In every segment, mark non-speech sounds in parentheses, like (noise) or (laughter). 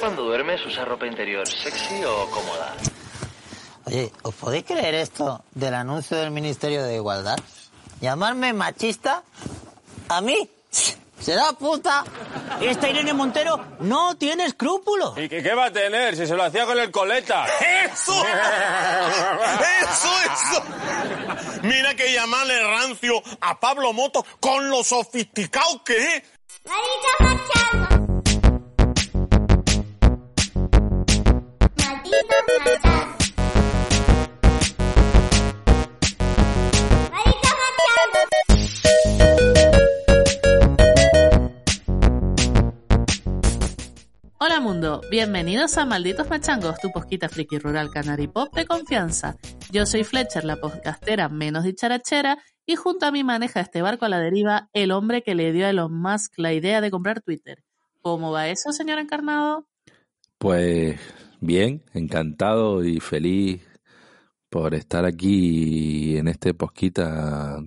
cuando duermes usa ropa interior sexy o cómoda? Oye, ¿os podéis creer esto del anuncio del Ministerio de Igualdad? ¿Llamarme machista? ¿A mí? (laughs) ¿Será puta? Esta Irene Montero no tiene escrúpulos. ¿Y qué, qué va a tener si se lo hacía con el coleta? ¡Eso! ¡Eso, eso! Mira que llamarle rancio a Pablo Moto con lo sofisticado que es. Malditos machados. Bienvenidos a Malditos Machangos, tu posquita friki rural canary pop de confianza. Yo soy Fletcher, la podcastera menos dicharachera, y junto a mí maneja este barco a la deriva el hombre que le dio a Elon Musk la idea de comprar Twitter. ¿Cómo va eso, señor encarnado? Pues bien, encantado y feliz por estar aquí en este posquita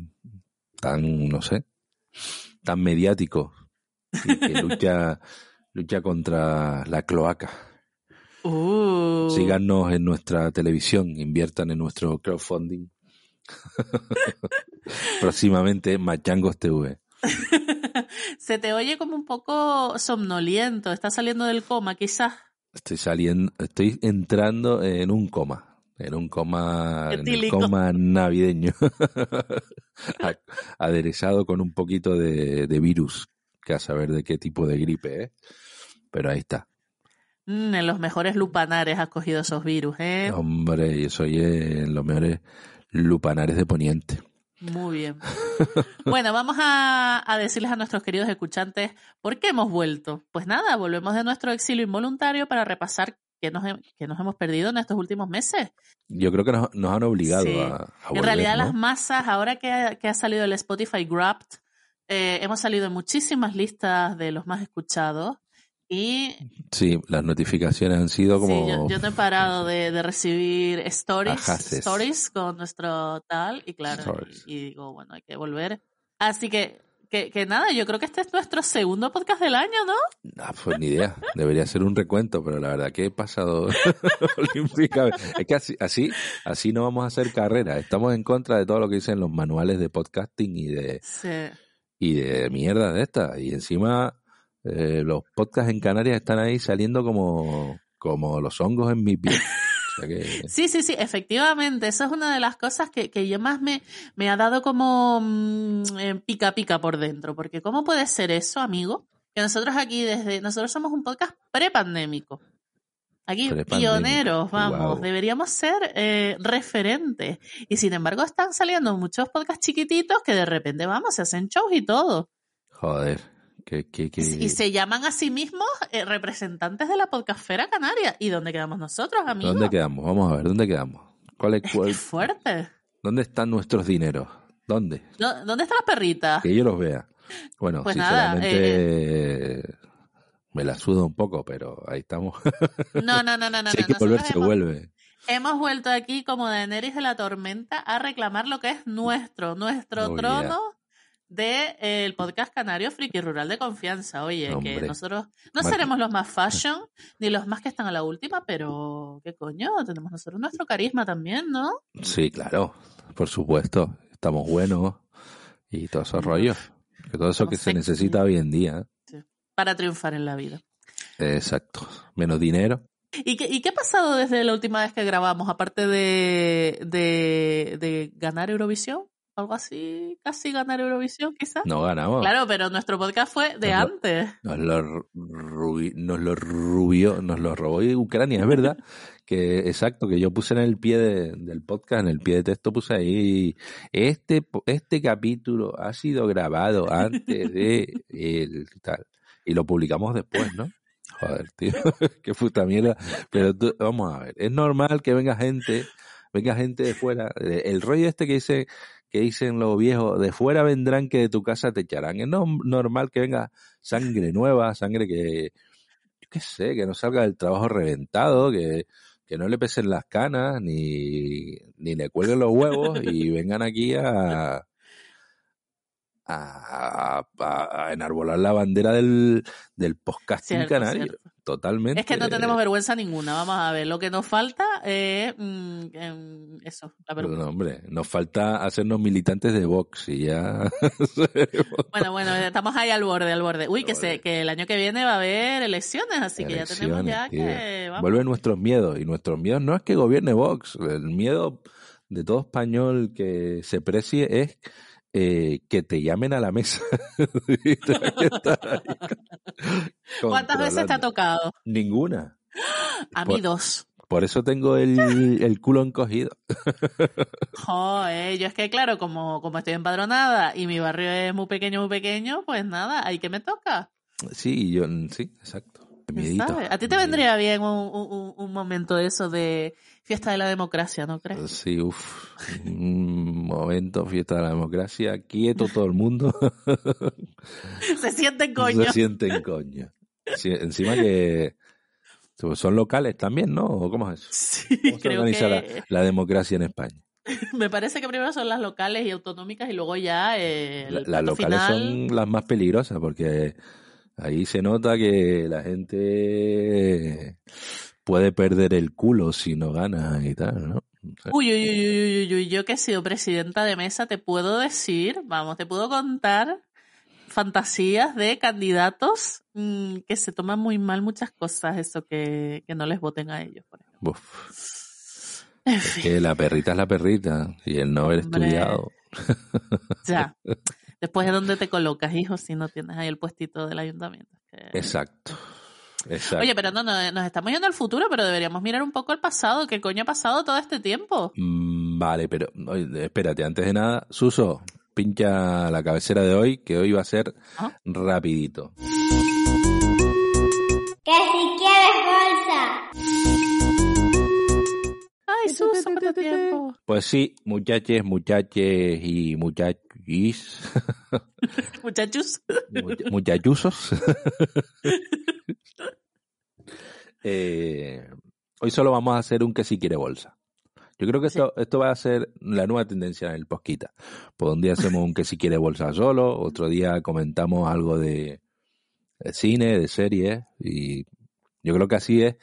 tan, no sé, tan mediático y que (laughs) lucha, lucha contra la cloaca. Uh, Síganos en nuestra televisión, inviertan en nuestro crowdfunding. (laughs) Próximamente Machangos TV. (laughs) Se te oye como un poco somnoliento, estás saliendo del coma quizás. Estoy saliendo, estoy entrando en un coma, en un coma, en el coma navideño, (laughs) aderezado con un poquito de, de virus, que a saber de qué tipo de gripe, ¿eh? Pero ahí está. Mm, en los mejores lupanares has cogido esos virus, ¿eh? Hombre, yo soy en los mejores lupanares de Poniente. Muy bien. (laughs) Bueno, vamos a, a decirles a nuestros queridos escuchantes por qué hemos vuelto. Pues nada, volvemos de nuestro exilio involuntario para repasar qué nos, qué nos hemos perdido en estos últimos meses. Yo creo que nos, nos han obligado Sí. a, a en volver, realidad ¿no? las masas, ahora que ha, que ha salido el Spotify Wrapped, eh, hemos salido en muchísimas listas de los más escuchados y Sí, las notificaciones han sido como... sí, yo, yo no he parado de, de recibir stories, stories con nuestro tal y claro, y, y digo, bueno, hay que volver. Así que, que, que nada, yo creo que este es nuestro segundo podcast del año, ¿no? Ah, pues ni idea. Debería ser un recuento, pero la verdad que he pasado. (laughs) Es que así, así, así no vamos a hacer carrera. Estamos en contra de todo lo que dicen los manuales de podcasting y de, Sí. y de mierda de esta. Y encima, eh, los podcasts en Canarias están ahí saliendo como, como los hongos en mi piel. O sea que, (laughs) Sí, sí, sí, efectivamente. Eso es una de las cosas que, que yo más me, me ha dado como mm, eh, pica pica por dentro. Porque ¿cómo puede ser eso, amigo? Que nosotros aquí desde, nosotros somos un podcast prepandémico. Aquí pioneros, vamos, deberíamos ser eh, referentes. Y sin embargo están saliendo muchos podcasts chiquititos que de repente, vamos, se hacen shows y todo. joder, que, que, que- Y se llaman a sí mismos eh, representantes de la podcastfera canaria. ¿Y dónde quedamos nosotros, amigos? ¿Dónde quedamos? Vamos a ver, ¿dónde quedamos? ¿Cuál es, cuál- Qué fuerte. ¿Dónde están nuestros dineros? ¿Dónde? ¿Dó- ¿Dónde está la perrita? Que yo los vea. Bueno, Pues nada, sinceramente me la suda un poco, pero ahí estamos. No, no, no, no, no. (laughs) si hay que volver, se hemos, vuelve. hemos vuelto aquí como Daenerys de la tormenta a reclamar lo que es nuestro, nuestro trono de eh, el podcast canario friki rural de confianza. Oye, que nosotros no seremos los más (laughs) fashion ni los más que están a la última, pero qué coño, tenemos nosotros nuestro carisma también, ¿no? Sí, claro, por supuesto. Estamos buenos y todos esos rollos. Que todo eso que se necesita hoy en día. Para triunfar en la vida. Exacto. Menos dinero. ¿Y qué, ¿Y qué ha pasado desde la última vez que grabamos? Aparte de, de, de ganar Eurovisión, algo así, casi ganar Eurovisión, quizás. No ganamos. Claro, pero nuestro podcast fue de Nos lo- antes. Nos lo, rubi- nos lo rubió, nos lo robó Ucrania, es verdad. (laughs) que exacto, que yo puse en el pie de- del podcast, en el pie de texto puse ahí, este, este capítulo ha sido grabado antes de el tal. Y lo publicamos después, ¿no? Joder, tío, (laughs) qué puta mierda. Pero tú- vamos a ver, es normal que venga gente, venga gente de fuera. El rollo este que dice, que dicen los viejos, de fuera vendrán que de tu casa te echarán. Es no- normal que venga sangre nueva, sangre que, yo qué sé, que no salga del trabajo reventado, que, que no le pesen las canas, ni, ni le cuelguen los huevos y (laughs) vengan aquí a, a, a- a enarbolar la bandera del, del podcasting Cierto, canario. cierto. Totalmente. Es que no tenemos vergüenza ninguna. Vamos a ver, lo que nos falta es mm, em, eso, la vergüenza. no, hombre, nos falta hacernos militantes de Vox y ya. (laughs) Bueno, bueno, estamos ahí al borde, al borde. Uy, que, se, que el año que viene va a haber elecciones, así que ya tenemos ya que... vamos. Vuelven nuestros miedos. Y nuestros miedos no es que gobierne Vox. El miedo de todo español que se precie es eh, que te llamen a la mesa. (laughs) (laughs) ¿Cuántas veces te ha tocado? Ninguna. (gasps) A mí Por- dos. Por eso tengo el, (laughs) el culo encogido. Joder, yo es que claro, como, como estoy empadronada y mi barrio es muy pequeño, muy pequeño, pues nada, ahí que me toca. Sí, yo, sí, exacto. Miedito. A ti te vendría bien un, un- un momento de eso de fiesta de la democracia, ¿no crees? Sí, uff. Un momento, fiesta de la democracia. Quieto todo el mundo. (laughs) Se sienten coño. Se sienten coño. Sí, encima que son locales también, ¿no? ¿O ¿Cómo es eso? (laughs) Sí, ¿Cómo se creo organiza que la, la democracia en España? (laughs) me parece que primero son las locales y autonómicas y luego ya eh, el La- las locales final. son las más peligrosas porque ahí se nota que la gente puede perder el culo si no gana y tal, ¿no? Uy, uy, uy, uy, uy, uy, yo que he sido presidenta de mesa te puedo decir, vamos, te puedo contar fantasías de candidatos mm, que se toman muy mal muchas cosas, eso que, que no les voten a ellos, por ejemplo. Uf, (laughs) En es que la perrita es la perrita y el no haber Hombre. estudiado. ya. (laughs) Después de dónde te colocas, hijo, si no tienes ahí el puestito del ayuntamiento. Que- Exacto. Exacto. Oye, pero no, no, nos estamos yendo al futuro, pero deberíamos mirar un poco al pasado. ¿Qué coño ha pasado todo este tiempo? Mm, Vale, pero oye, espérate, antes de nada, Suso, pincha la cabecera de hoy, que hoy va a ser Ah. rapidito. Que si quieres bolsa. Ay, Suso, cuánto tiempo. Pues sí, muchaches, muchaches y muchachis, (laughs) Muchachos. much- muchachusos. (laughs) Eh, hoy solo vamos a hacer un que si quiere bolsa. Yo creo que esto, esto va a ser la nueva tendencia en el Posquita. Pues un día hacemos un que si quiere bolsa solo, otro día comentamos algo de, de cine, de series, y yo creo que así es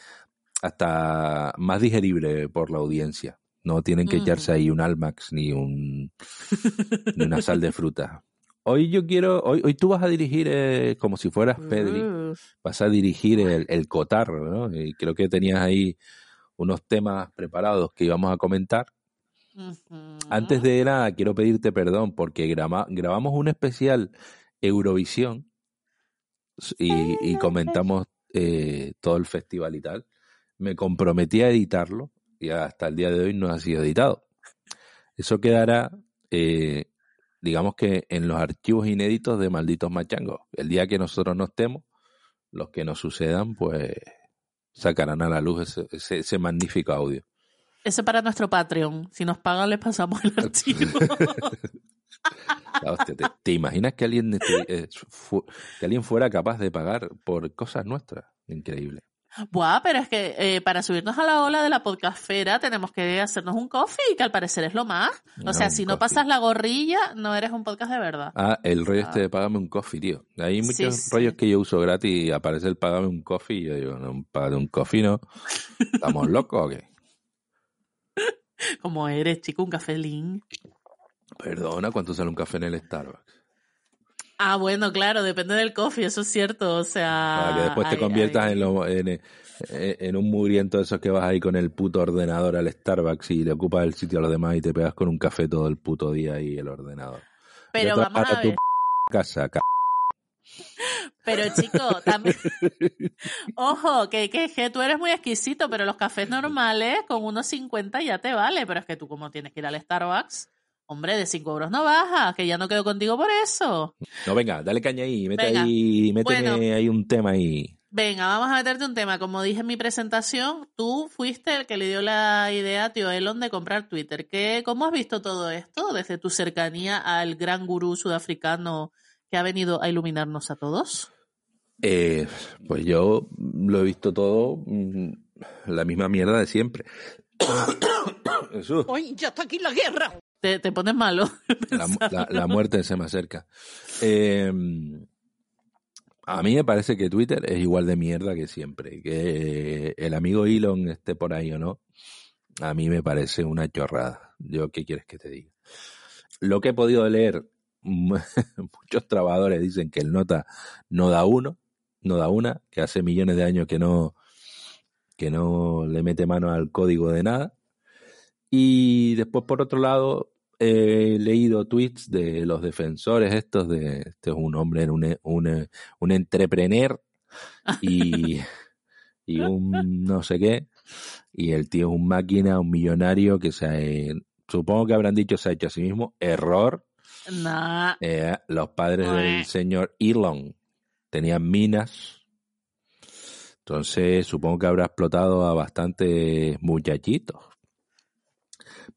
hasta más digerible por la audiencia. No tienen que echarse ahí un Almax ni un (laughs) ni una sal de fruta. Hoy yo quiero, hoy, hoy tú vas a dirigir eh, como si fueras Pedri, vas a dirigir el, el cotarro, ¿no? Y creo que tenías ahí unos temas preparados que íbamos a comentar. Antes de nada, quiero pedirte perdón porque grabamos un especial Eurovisión y, y comentamos eh, todo el festival y tal. Me comprometí a editarlo y hasta el día de hoy no ha sido editado. Eso quedará, eh, digamos que en los archivos inéditos de Malditos Machangos. El día que nosotros no estemos, los que nos sucedan, pues sacarán a la luz ese, ese- ese magnífico audio. Eso para nuestro Patreon. Si nos pagan, les pasamos el archivo. (laughs) Hostia, ¿te, te imaginas que alguien, eh, fu- que alguien fuera capaz de pagar por cosas nuestras? Increíble. Buah, pero es que eh, para subirnos a la ola de la podcastfera tenemos que hacernos un coffee, que al parecer es lo más. O No, sea, si no coffee. pasas la gorrilla, no eres un podcast de verdad. Ah, el rollo este de págame un coffee, tío. Hay muchos sí. rollos que yo uso gratis y aparece el págame un coffee y yo digo, no, págame un coffee no. ¿Estamos (laughs) locos o qué? Como eres, chico, un cafelín. Perdona, ¿cuánto sale un café en el Starbucks? Ah, bueno, claro, depende del coffee, eso es cierto. O sea. Para que después te ay, conviertas ay. en, lo- en, en- en un mugriento de esos que vas ahí con el puto ordenador al Starbucks y le ocupas el sitio a los demás y te pegas con un café todo el puto día y el ordenador. Pero vamos a tu ver. casa, ca- Pero chico, también. (laughs) Ojo, que, que, que tú eres muy exquisito, pero los cafés normales con unos 50 ya te vale. Pero es que tú, como tienes que ir al Starbucks, hombre, de 5 euros no baja, que ya no quedo contigo por eso. No, venga, dale caña ahí, mete Venga. ahí, méteme Bueno. ahí un tema ahí. Venga, vamos a meterte un tema. Como dije en mi presentación, tú fuiste el que le dio la idea a tío Elon de comprar Twitter. ¿Qué, ¿Cómo has visto todo esto desde tu cercanía al gran gurú sudafricano que ha venido a iluminarnos a todos? Eh, pues yo lo he visto todo mm, la misma mierda de siempre. (coughs) Jesús. ¡Hoy ya está aquí la guerra! Te, te pones malo. (laughs) La, mu- la- la muerte se me acerca. Eh, a mí me parece que Twitter es igual de mierda que siempre. Que el amigo Elon esté por ahí o no, a mí me parece una chorrada. Yo, ¿qué quieres que te diga? Lo que he podido leer, (laughs) muchos trabajadores dicen que el nota no da uno, no da una, que hace millones de años que no, que no le mete mano al código de nada. Y después, por otro lado, he leído tweets de los defensores estos de, este es un hombre, un, un, un entrepreneur y, (laughs) y un no sé qué, y el tío es un máquina, un millonario que se ha, supongo que habrán dicho se ha hecho a sí mismo, error, Nah. eh, los padres del señor Elon tenían minas, entonces supongo que habrá explotado a bastantes muchachitos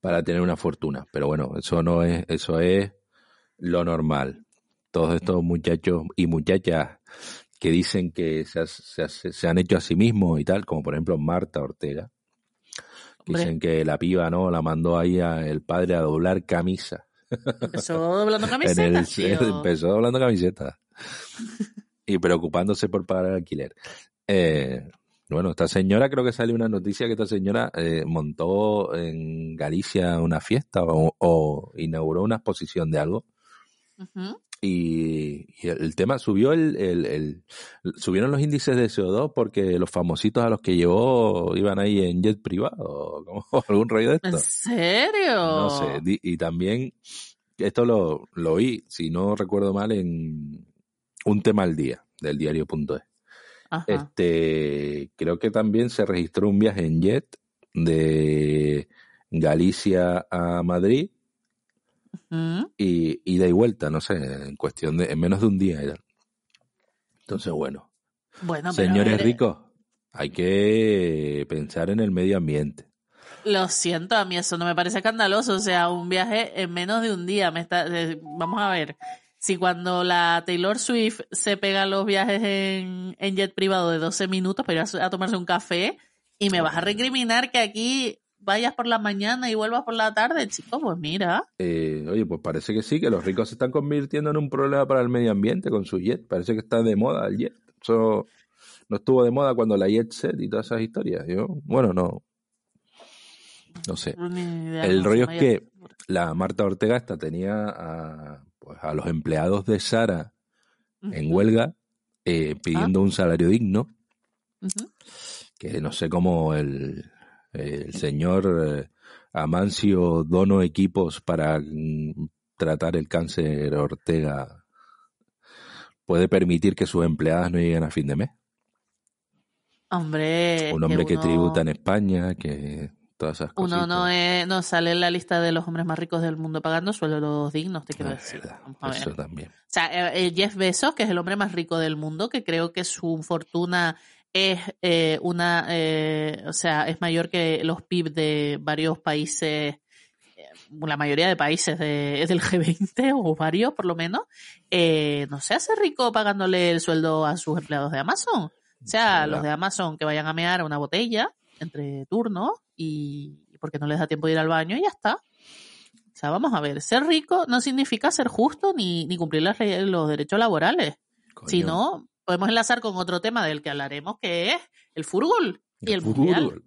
para tener una fortuna. Pero bueno, eso no es, eso es lo normal. Todos estos muchachos y muchachas que dicen que se, se ha- se han hecho a sí mismos y tal, como por ejemplo Marta Ortega, que dicen que la piba no la mandó ahí a el padre a doblar camisa. (laughs) (laughs) Empezó doblando camisetas, empezó doblando camisetas (laughs) y preocupándose por pagar el alquiler. Eh, bueno, esta señora, creo que salió una noticia que esta señora eh, montó en Galicia una fiesta o, o inauguró una exposición de algo y, y el, tema subió el, el- el- subieron los índices de CO2 porque los famositos a los que llevó iban ahí en jet privado, (laughs) como algún rollo de ¿En esto. serio? No sé, y también esto lo, lo oí, si no recuerdo mal, en un tema al día del diario.es. Ajá. Este, creo que también se registró un viaje en jet de Galicia a Madrid y ida y vuelta, no sé, en cuestión de en menos de un día era. Entonces, bueno, señores eh, ricos, hay que pensar en el medio ambiente. Lo siento, a mí eso no me parece escandaloso. O sea, un viaje en menos de un día. Me está, eh, vamos a ver. Si cuando la Taylor Swift se pega los viajes en, en jet privado de 12 minutos para ir a, tomarse un café y me vas a recriminar que aquí vayas por la mañana y vuelvas por la tarde, chico, pues mira. Eh, oye, pues parece que sí, que los ricos se están convirtiendo en un problema para el medio ambiente con su jet. Parece que está de moda el jet. Eso no estuvo de moda cuando la jet set y todas esas historias. Yo, bueno, no. No sé. Idea, El no rollo es que la Marta Ortega esta tenía a, pues, a los empleados de Sara en huelga eh, pidiendo un salario digno, que no sé cómo el, el señor eh, Amancio dono equipos para mm, tratar el cáncer Ortega. Puede permitir que sus empleadas no lleguen a fin de mes. Hombre, Un hombre que uno- tributa en España, que todas esas cosas. Uno no, es, no sale en la lista de los hombres más ricos del mundo pagando sueldos dignos, te quiero Ah, decir. verdad, Vamos a ver. Eso también. O sea, eh, eh, Jeff Bezos, que es el hombre más rico del mundo, que creo que su fortuna es eh, una, eh, o sea, es mayor que los PIB de varios países, la mayoría de países de- del G20 (laughs) o varios por lo menos, eh, no se hace rico pagándole el sueldo a sus empleados de Amazon. O sea, los de Amazon que vayan a mear una botella entre turnos y porque no les da tiempo de ir al baño y ya está. O sea, vamos a ver, ser rico no significa ser justo ni, ni cumplir las los derechos laborales. Coño. Si no, podemos enlazar con otro tema del que hablaremos, que es el fútbol y el, fútbol.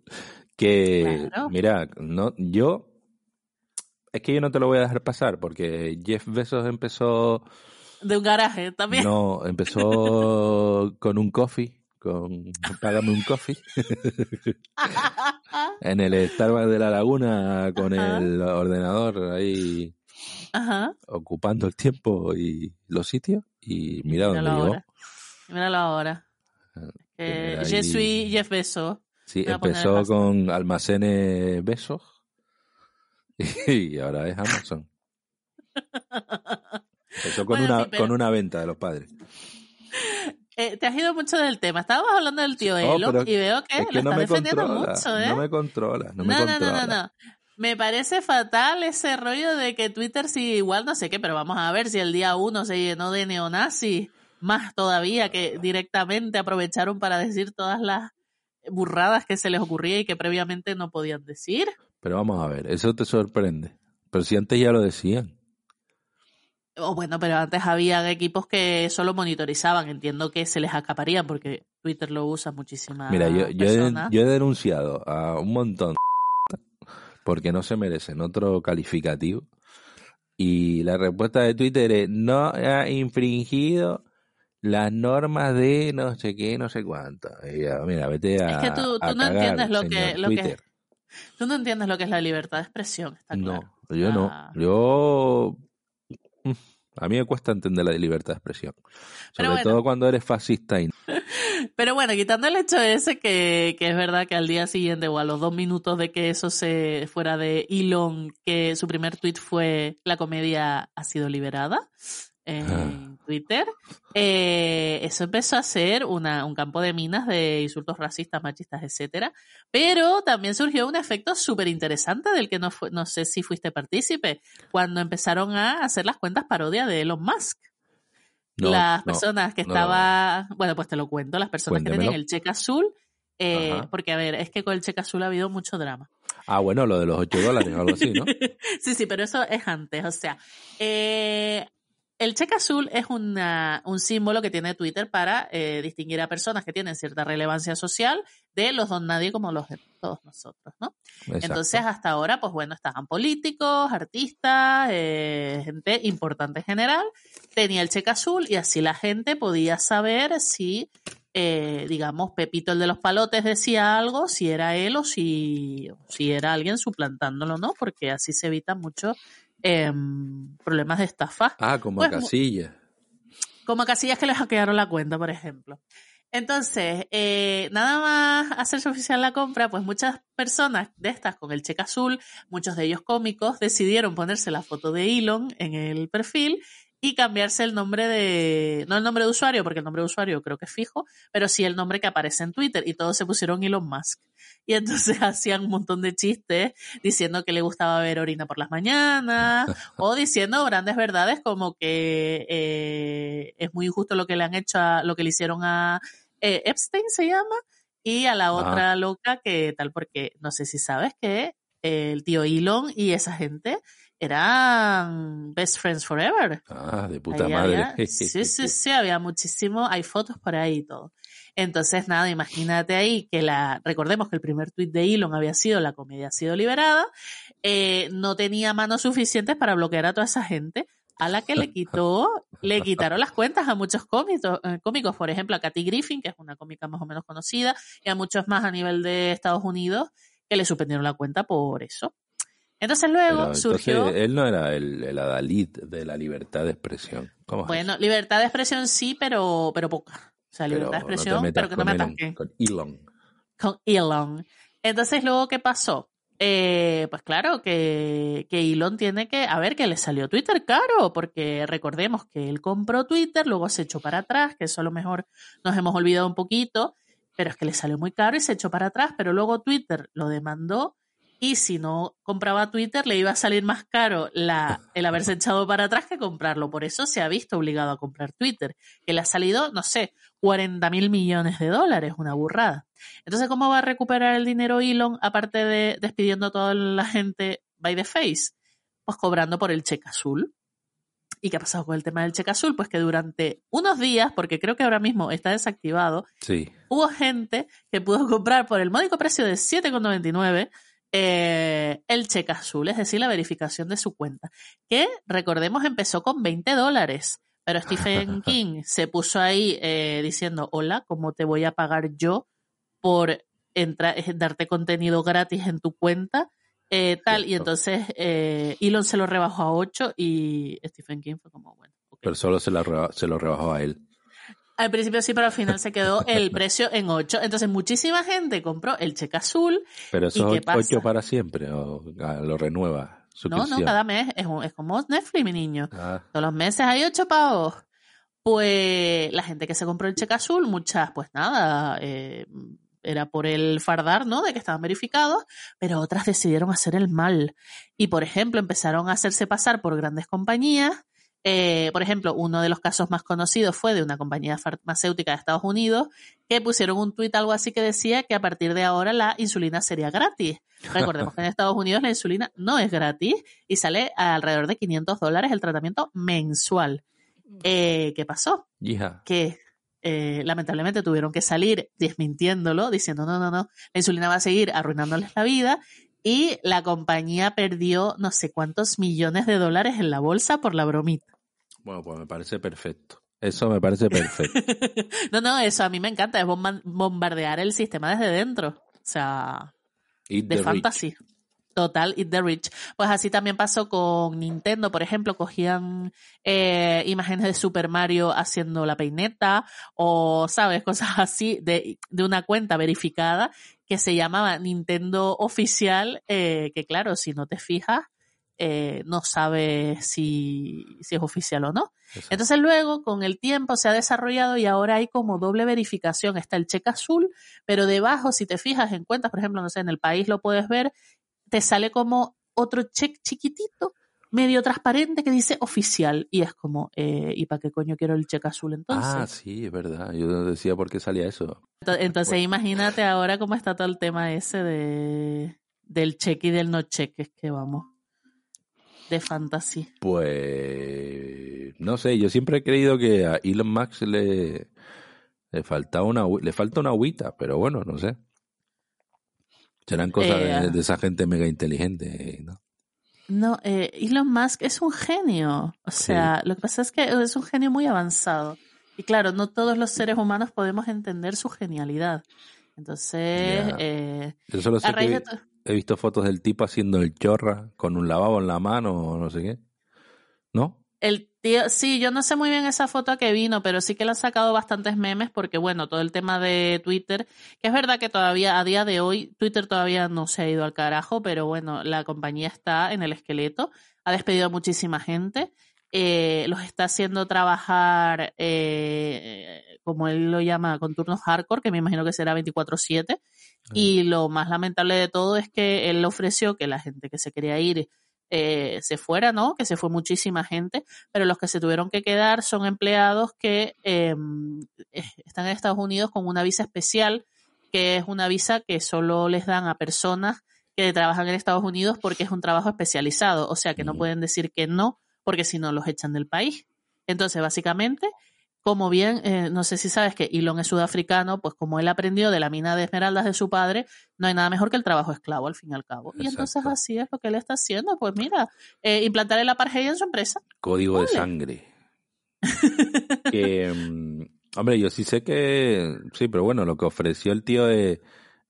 Que, Claro. mira, no, yo, es que yo no te lo voy a dejar pasar porque Jeff Bezos empezó, De un garaje también. no, empezó (laughs) con un coffee, con, págame un coffee, (laughs) en el Starbucks de la Laguna con Ajá. el ordenador ahí Ajá. ocupando el tiempo y los sitios y mira dónde llegó. Míralo ahora. tener Eh, Je suis Jeff Bezos. Sí, empezó con almacenes besos (laughs) y ahora es Amazon. (laughs) Empezó con, Bueno, una, sí, pero- con una venta de los padres. Eh, te has ido mucho del tema. Estábamos hablando del tío Oh, Elon pero y veo que, es lo no estás defendiendo controla, mucho, ¿eh? no me controla, no me no, no, no, controla. no, no. Me parece fatal ese rollo de que Twitter sí igual no sé qué, pero vamos a ver si el día uno se llenó de neonazis, más todavía que directamente aprovecharon para decir todas las burradas que se les ocurría y que previamente no podían decir. Pero vamos a ver, eso te sorprende. Pero si antes ya lo decían. O bueno, pero antes había equipos que solo monitorizaban. Entiendo que se les acaparían porque Twitter lo usa muchísimas Mira, yo, yo, he, yo he denunciado a un montón (laughs) porque no se merecen otro calificativo. Y la respuesta de Twitter es, no ha infringido las normas de no sé qué, no sé cuánto. Y ya, mira, vete a Es que tú- no cagar, entiendes lo que- lo. Tú no entiendes lo que es la libertad de expresión, está No, yo Ah. no. Yo... (laughs) A mí me cuesta entender la libertad de expresión. Sobre bueno. todo cuando eres fascista y (laughs) Pero bueno, quitando el hecho ese que, que es verdad que al día siguiente o a los dos minutos de que eso se fuera de Elon, que su primer tweet fue la comedia ha sido liberada Ah. Twitter, eh, eso empezó a ser una, un campo de minas de insultos racistas, machistas, etcétera. Pero también surgió un efecto súper interesante del que no, no sé si fuiste partícipe, cuando empezaron a hacer las cuentas parodia de Elon Musk No, las no, personas que estaban, bueno, pues te lo cuento, las personas que tenían el cheque azul, eh, porque a ver, es que con el cheque azul ha habido mucho drama. Ah, bueno, lo de los 8 dólares o algo así, ¿no? (laughs) sí, sí, pero eso es antes, o sea, eh, el cheque azul es una, un símbolo que tiene Twitter para eh, distinguir a personas que tienen cierta relevancia social de los don nadie como los de todos nosotros, ¿no? Exacto. Entonces, hasta ahora, pues bueno, estaban políticos, artistas, eh, gente importante en general, tenía el cheque azul y así la gente podía saber si, eh, digamos, Pepito el de los palotes decía algo, si era él o si, si era alguien suplantándolo, ¿no? Porque así se evitan muchos em, problemas de estafa. Ah, como Pues, a Casillas. Como a Casillas que le hackearon la cuenta, por ejemplo. Entonces, eh, nada más hacerse oficial la compra, pues muchas personas de estas con el cheque azul, muchos de ellos cómicos, decidieron ponerse la foto de Elon en el perfil y cambiarse el nombre de, no el nombre de usuario, porque el nombre de usuario creo que es fijo, pero sí el nombre que aparece en Twitter y todos se pusieron Elon Musk. Y entonces (laughs) hacían un montón de chistes diciendo que le gustaba ver orina por las mañanas (laughs) o diciendo grandes verdades como que eh, es muy injusto lo que le han hecho, a, lo que le hicieron a eh, Epstein se llama y a la Ah. otra loca que tal porque no sé si sabes que el tío Elon y esa gente eran best friends forever. Ah, de puta Ahí madre. había- (laughs) sí, sí, sí, había muchísimo, hay fotos por ahí y todo. Entonces, nada, imagínate ahí que la, recordemos que el primer tuit de Elon había sido la comedia ha sido liberada, eh, no tenía manos suficientes para bloquear a toda esa gente a la que le quitó, (laughs) le quitaron las cuentas a muchos cómicos, eh, cómicos, por ejemplo a Kathy Griffin, que es una cómica más o menos conocida, y a muchos más a nivel de Estados Unidos, que le suspendieron la cuenta por eso. Entonces luego Pero surgió... entonces él no era el, el adalid de la libertad de expresión. ¿Cómo es Bueno, libertad de expresión sí, pero, pero poca. O sea, Pero libertad de no te expresión, pero que no me ataquen. Con Elon. Con Elon. Entonces, luego, ¿qué pasó? Eh, pues claro, que, que Elon tiene que. A ver, que le salió Twitter caro, porque recordemos que él compró Twitter, luego se echó para atrás, que eso a lo mejor nos hemos olvidado un poquito, pero es que le salió muy caro y se echó para atrás, pero luego Twitter lo demandó y si no compraba Twitter le iba a salir más caro la, el haberse echado para atrás que comprarlo. Por eso se ha visto obligado a comprar Twitter, que le ha salido, no sé, 40 mil millones de dólares, una burrada. Entonces, ¿cómo va a recuperar el dinero Elon aparte de despidiendo a toda la gente by the face? Pues cobrando por el cheque azul. ¿Y qué ha pasado con el tema del cheque azul? Pues que durante unos días, porque creo que ahora mismo está desactivado, Sí. hubo gente que pudo comprar por el módico precio de 7,99 eh, el cheque azul, es decir, la verificación de su cuenta, que recordemos empezó con 20 dólares, pero Stephen (laughs) King se puso ahí eh, diciendo, hola, ¿cómo te voy a pagar yo por eh, darte contenido gratis en tu cuenta? Eh, tal, y entonces Elon se lo rebajó a 8 y Stephen King fue como, bueno. Pero solo se, la se lo rebajó a él. Al principio sí, pero al final se quedó el (laughs) precio en 8. Entonces muchísima gente compró el cheque azul. Pero eso es pasa? ocho para siempre o ah, lo renueva. No, no, cada mes. Es, un- es como Netflix, mi niño. Ah, Todos los meses hay 8 pavos. Pues la gente que se compró el cheque azul, muchas, pues nada, eh, era por el fardar, ¿no? De que estaban verificados, pero otras decidieron hacer el mal. Y, por ejemplo, empezaron a hacerse pasar por grandes compañías Eh, por ejemplo, uno de los casos más conocidos fue de una compañía farmacéutica de Estados Unidos que pusieron un tuit algo así que decía que a partir de ahora la insulina sería gratis. Recordemos que en Estados Unidos la insulina no es gratis y sale a alrededor de 500 dólares el tratamiento mensual. Eh, ¿Qué pasó? Que eh, lamentablemente tuvieron que salir desmintiéndolo, diciendo no, no, no, la insulina va a seguir arruinándoles la vida y la compañía perdió no sé cuántos millones de dólares en la bolsa por la bromita. Bueno, pues me parece perfecto. Eso me parece perfecto. (laughs) no, no, eso a mí me encanta, es bomba- bombardear el sistema desde dentro. O sea, Eat de fantasy. Total, Eat the Rich. Pues así también pasó con Nintendo, por ejemplo, cogían eh, imágenes de Super Mario haciendo la peineta o, ¿sabes? Cosas así de, de una cuenta verificada que se llamaba Nintendo Oficial, eh, que claro, si no te fijas, eh, no sabes si, si es oficial o no. Exacto. Entonces luego, con el tiempo, se ha desarrollado y ahora hay como doble verificación. Está el cheque azul, pero debajo, si te fijas en cuentas, por ejemplo, no sé, en el país lo puedes ver, te sale como otro check chiquitito, medio transparente, que dice oficial. Y es como, eh, ¿y para qué coño quiero el cheque azul entonces? Ah, sí, es verdad. Yo decía por qué salía eso. Ento- Entonces Bueno. imagínate ahora cómo está todo el tema ese de del cheque y del no cheque, es que vamos, de fantasy. Pues no sé, yo siempre he creído que a Elon Musk le, le faltaba una le falta una agüita, pero bueno, no sé. Serán cosas Eh, de, de esa gente mega inteligente, ¿no? No, eh, Elon Musk es un genio. O sea, lo que pasa es que es un genio muy avanzado. Y claro, no todos los seres humanos podemos entender su genialidad. Entonces, Ya. eh, Yo solo sé a raíz que de he visto fotos del tipo haciendo el chorra con un lavabo en la mano o no sé qué. ¿No? El tío, sí, yo no sé muy bien esa foto que vino, pero sí que le han sacado bastantes memes porque, bueno, todo el tema de Twitter, que es verdad que todavía, a día de hoy, Twitter todavía no se ha ido al carajo, pero bueno, la compañía está en el esqueleto, ha despedido a muchísima gente, eh, los está haciendo trabajar, eh, como él lo llama, con turnos hardcore, que me imagino que será 24/7, y lo más lamentable de todo es que él ofreció que la gente que se quería ir eh, se fuera, ¿no? Que se fue muchísima gente, pero los que se tuvieron que quedar son empleados que eh, eh, están en Estados Unidos con una visa especial, que es una visa que solo les dan a personas que trabajan en Estados Unidos porque es un trabajo especializado, o sea que no Mm. pueden decir que no, porque si no los echan del país. Entonces, básicamente, como bien, eh, no sé si sabes que Elon es sudafricano, pues como él aprendió de la mina de esmeraldas de su padre, no hay nada mejor que el trabajo esclavo, al fin y al cabo. Y entonces así es lo que él está haciendo. Pues mira, eh, implantar el apartheid en su empresa. Código de sangre. (laughs) que, mm, hombre, yo sí sé que, sí, pero bueno, lo que ofreció el tío es,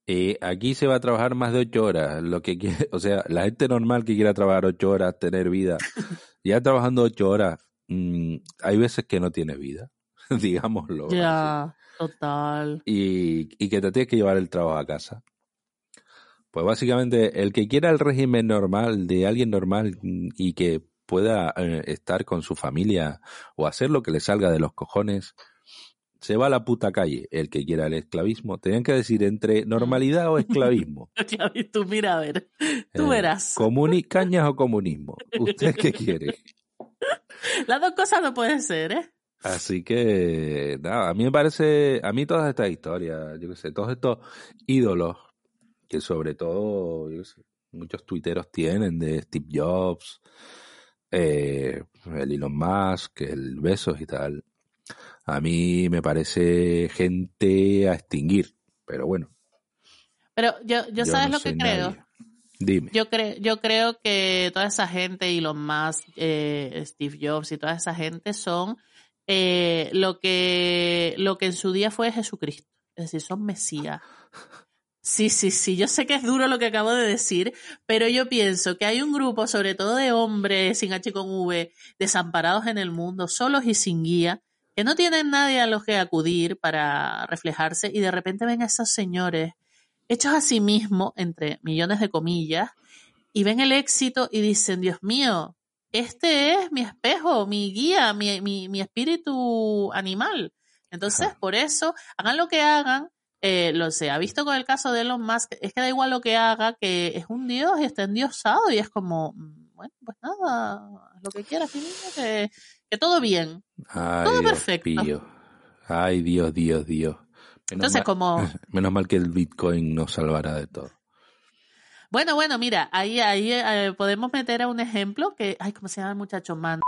eh, aquí se va a trabajar más de ocho horas, lo que quiere, (laughs) o sea, la gente normal que quiera trabajar ocho horas, tener vida, (laughs) ya trabajando ocho horas, mm, hay veces que no tiene vida, (laughs) digámoslo. así. Ya, total. y, y que te tienes que llevar el trabajo a casa. Pues básicamente, el que quiera el régimen normal de alguien normal mm, y que pueda eh, estar con su familia o hacer lo que le salga de los cojones, se va a la puta calle. El que quiera el esclavismo, tenían que decir entre normalidad o (laughs) esclavismo. Tú mira a ver, tú Eh, verás. comuni- ¿Cañas o comunismo? ¿Usted qué quiere? (laughs) Las dos cosas no pueden ser, ¿eh? Así que, nada, a mí me parece, a mí todas estas historias, yo qué sé, todos estos ídolos que sobre todo, yo qué sé, muchos tuiteros tienen de Steve Jobs, eh, el Elon Musk, el Besos y tal. A mí me parece gente a extinguir, pero bueno. Pero yo, yo, sabes no lo que creo. nadie. Dime. Yo creo, yo creo que toda esa gente, Elon Musk, eh, Steve Jobs y toda esa gente son eh, lo que lo que en su día fue Jesucristo. Es decir, son Mesías. Sí, sí, sí. Yo sé que es duro lo que acabo de decir, pero yo pienso que hay un grupo, sobre todo de hombres sin H con V, desamparados en el mundo, solos y sin guía, que no tienen nadie a los que acudir para reflejarse y de repente ven a esos señores hechos a sí mismos, entre millones de comillas, y ven el éxito y dicen, Dios mío, este es mi espejo, mi guía, mi, mi, mi espíritu animal. Entonces, Ajá. por eso, hagan lo que hagan, eh, lo se ha visto con el caso de Elon Musk, es que da igual lo que haga, que es un dios y está endiosado y es como, mm, bueno, pues nada, lo que quieras, mi niño, que, que todo bien. Ay, Todo Dios perfecto. Ay, Dios, Dios, Dios. Menos Entonces, mal- como, (laughs) Menos mal que el Bitcoin nos salvará de todo. Bueno, bueno, mira, ahí, ahí eh, podemos meter a un ejemplo que, ay, ¿cómo se llama el muchacho? Man,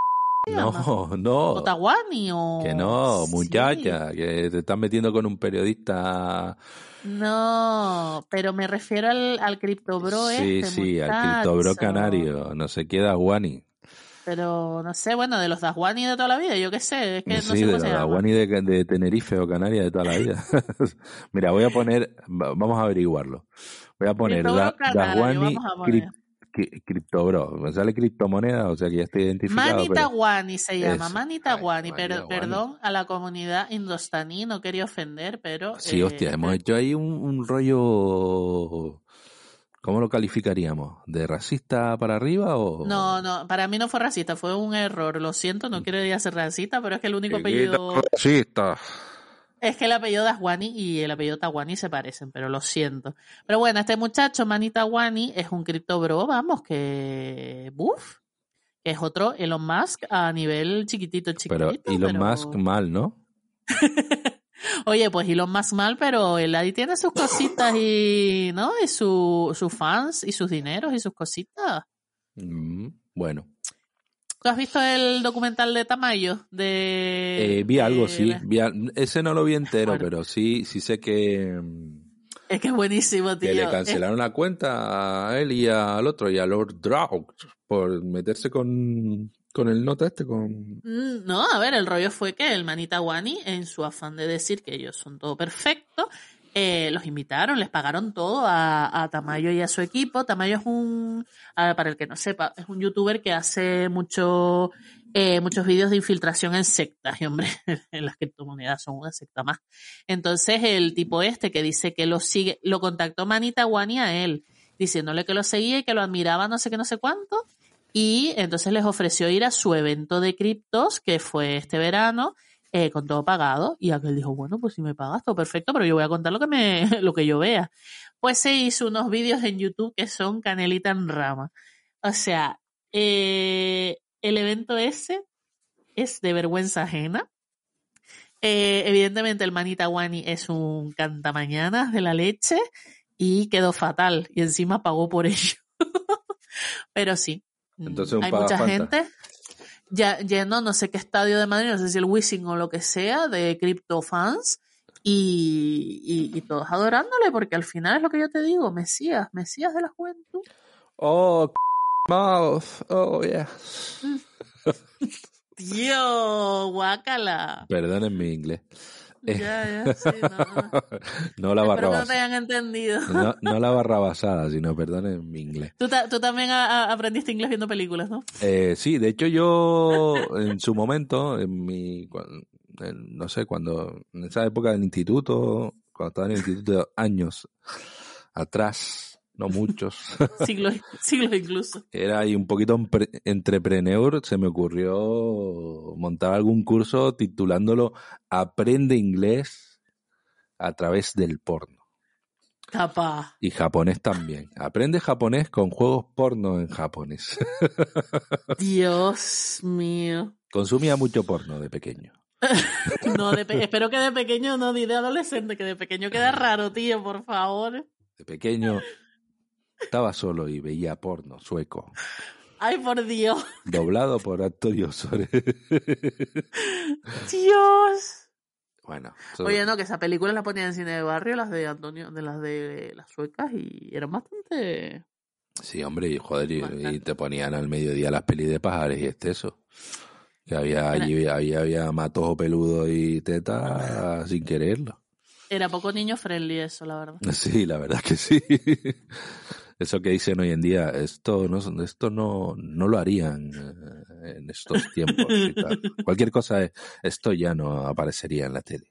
No, (laughs) no. Otawani o... Que no, Sí. muchacha, que te estás metiendo con un periodista. No, pero me refiero al, al criptobro sí, este, sí, al muchacho. criptobro canario. No se queda Guani. Pero no sé, bueno, de los Daswani de toda la vida, yo qué sé, es que no sí, sé de cómo la se llama. Guani de, de Tenerife o Canarias de toda la vida. (laughs) Mira, voy a poner, va- vamos a averiguarlo. Voy a poner da, cri- Criptobro. Me sale criptomoneda, o sea que ya estoy identificado. Manita pero- Guani se llama, Eso. Manita Ay, Guani, Manita pero Guani. perdón a la comunidad indostaní, no quería ofender, pero... Sí, eh, hostia, hemos hecho ahí un, un rollo. ¿Cómo lo calificaríamos? ¿De racista para arriba o.? No, no, para mí no fue racista, fue un error, lo siento, no quiero ir a ser racista, pero es que el único apellido... Racista. Es que el apellido Daswani y el apellido Tawani se parecen, pero lo siento. Pero bueno, este muchacho, Mani Tawani, es un cripto bro, vamos, que. Buf. Que es otro Elon Musk a nivel chiquitito, Pero chiquitito. Elon pero- Musk mal, ¿no? (laughs) Oye, pues Elon Musk mal, pero él ahí tiene sus cositas y. ¿No? Y su, sus fans y sus dineros y sus cositas. Mm, bueno, ¿Tú has visto el documental de Tamayo? De. Eh, vi algo, de- sí. vi al- ese no lo vi entero, Bueno. pero sí, sí sé que, Es que es buenísimo, tío. que le Es- cancelaron la cuenta a él y al otro, y a Lord Draug, por meterse con, con el nota este, con... Mm, No, a ver, el rollo fue que el Manita Wani, en su afán de decir que ellos son todo perfecto, eh, los invitaron, les pagaron todo a, a Tamayo y a su equipo. Tamayo es un, para el que no sepa, es un youtuber que hace mucho, eh, muchos vídeos de infiltración en sectas, y hombre, (laughs) en las criptomonedas son una secta más. Entonces, el tipo este que dice que lo sigue, lo contactó Manita Wani a él, diciéndole que lo seguía y que lo admiraba no sé qué, no sé cuánto, y entonces les ofreció ir a su evento de criptos, que fue este verano, eh, con todo pagado. Y aquel dijo, bueno, pues si me pagas, todo perfecto, pero yo voy a contar lo que, me, (laughs) lo que yo vea. Pues se hizo unos vídeos en YouTube que son canelita en rama. O sea, eh, el evento ese es de vergüenza ajena. Eh, evidentemente el Manita Wani es un cantamañanas de la leche y quedó fatal y encima pagó por ello. (laughs) Pero sí, Entonces, un hay mucha gente ya lleno no sé qué estadio de Madrid, no sé si el Wizzing o lo que sea, de cripto fans y, y, y todos adorándole porque al final es lo que yo te digo, Mesías, Mesías de la juventud. Oh, mouth, oh, yeah. (laughs) Tío, guácala. Perdonen mi inglés. (laughs) Ya, ya, sí, no. No (laughs) la que no te barrabasada. hayan entendido. No, (laughs) no la barrabasada, sino perdonen mi inglés. Tú, ta- tú también aprendiste inglés viendo películas, ¿no? Eh, sí, de hecho yo en su momento, en mi, en- no sé, cuando, en esa época del instituto, cuando estaba en el instituto años atrás, no muchos, (laughs) Siglos, siglos incluso. era ahí un poquito entrepreneur, se me ocurrió montar algún curso titulándolo Aprende inglés a través del porno. Capaz. Y japonés también. Aprende japonés con juegos porno en japonés. (laughs) Dios mío. Consumía mucho porno de pequeño. (laughs) No, de pe- espero que de pequeño no, ni de adolescente, que de pequeño queda raro, tío, por favor. De pequeño estaba solo y veía porno sueco, Ay, por Dios. doblado por Antonio Sores. Dios. bueno, Oye, no, que esa película la ponían en cine de barrio, las de Antonio, de las de las suecas, y eran bastante. sí, hombre, y joder, y, te ponían al mediodía las pelis de pajares y exceso. Que había Era- allí, ahí había matojo peludo y teta sin quererlo. Era poco niño friendly eso, la verdad. Sí, la verdad que sí. Eso que dicen hoy en día, esto no, esto no, no lo harían eh, en estos (laughs) tiempos. y tal. Cualquier cosa, eh, esto ya no aparecería en la tele.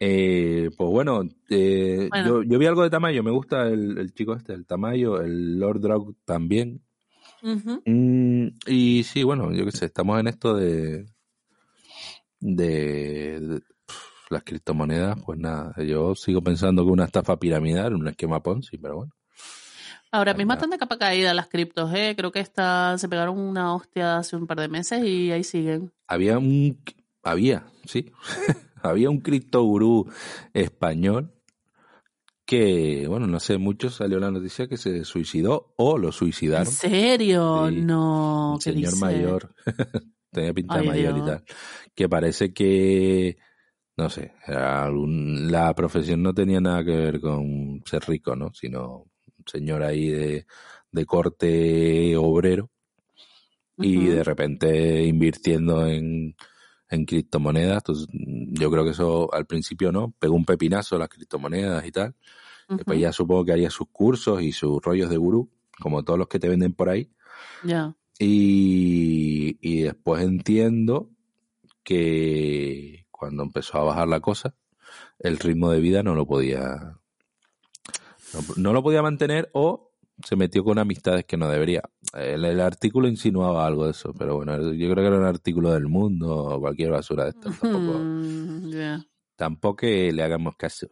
Eh, pues bueno, eh, Bueno. Yo, yo vi algo de Tamayo, me gusta el, el chico este, el Tamayo, el Lord Draug también. Mm, y sí, bueno, yo qué sé, estamos en esto de, de, las criptomonedas, pues nada, yo sigo pensando que una estafa piramidal, un esquema Ponzi, pero bueno. Ahora mismo están de capa caída las criptos, ¿eh? Creo que está, se pegaron una hostia hace un par de meses y ahí siguen. Había un. Había, sí. (laughs) había un criptogurú español que, bueno, no sé, mucho salió la noticia que se suicidó o lo ¿En suicidaron. serio? Sí, no, un ¿qué señor dice? mayor. (laughs) Tenía pinta Ay, mayor y tal. Que parece que, no sé, algún- la profesión no tenía nada que ver con ser rico, ¿no? Sino señor ahí de, de corte obrero y de repente invirtiendo en, en criptomonedas. Entonces, yo creo que eso al principio no, pegó un pepinazo las criptomonedas y tal. Después Ujú. ya supongo que haría sus cursos y sus rollos de gurú, como todos los que te venden por ahí. Ya. Y, y después entiendo que cuando empezó a bajar la cosa, el ritmo de vida no lo podía, no, no lo podía mantener o se metió con amistades que no debería. El, el artículo insinuaba algo de eso, pero bueno, yo creo que era un artículo del mundo o cualquier basura de esto. Tampoco, ya. tampoco le hagamos caso.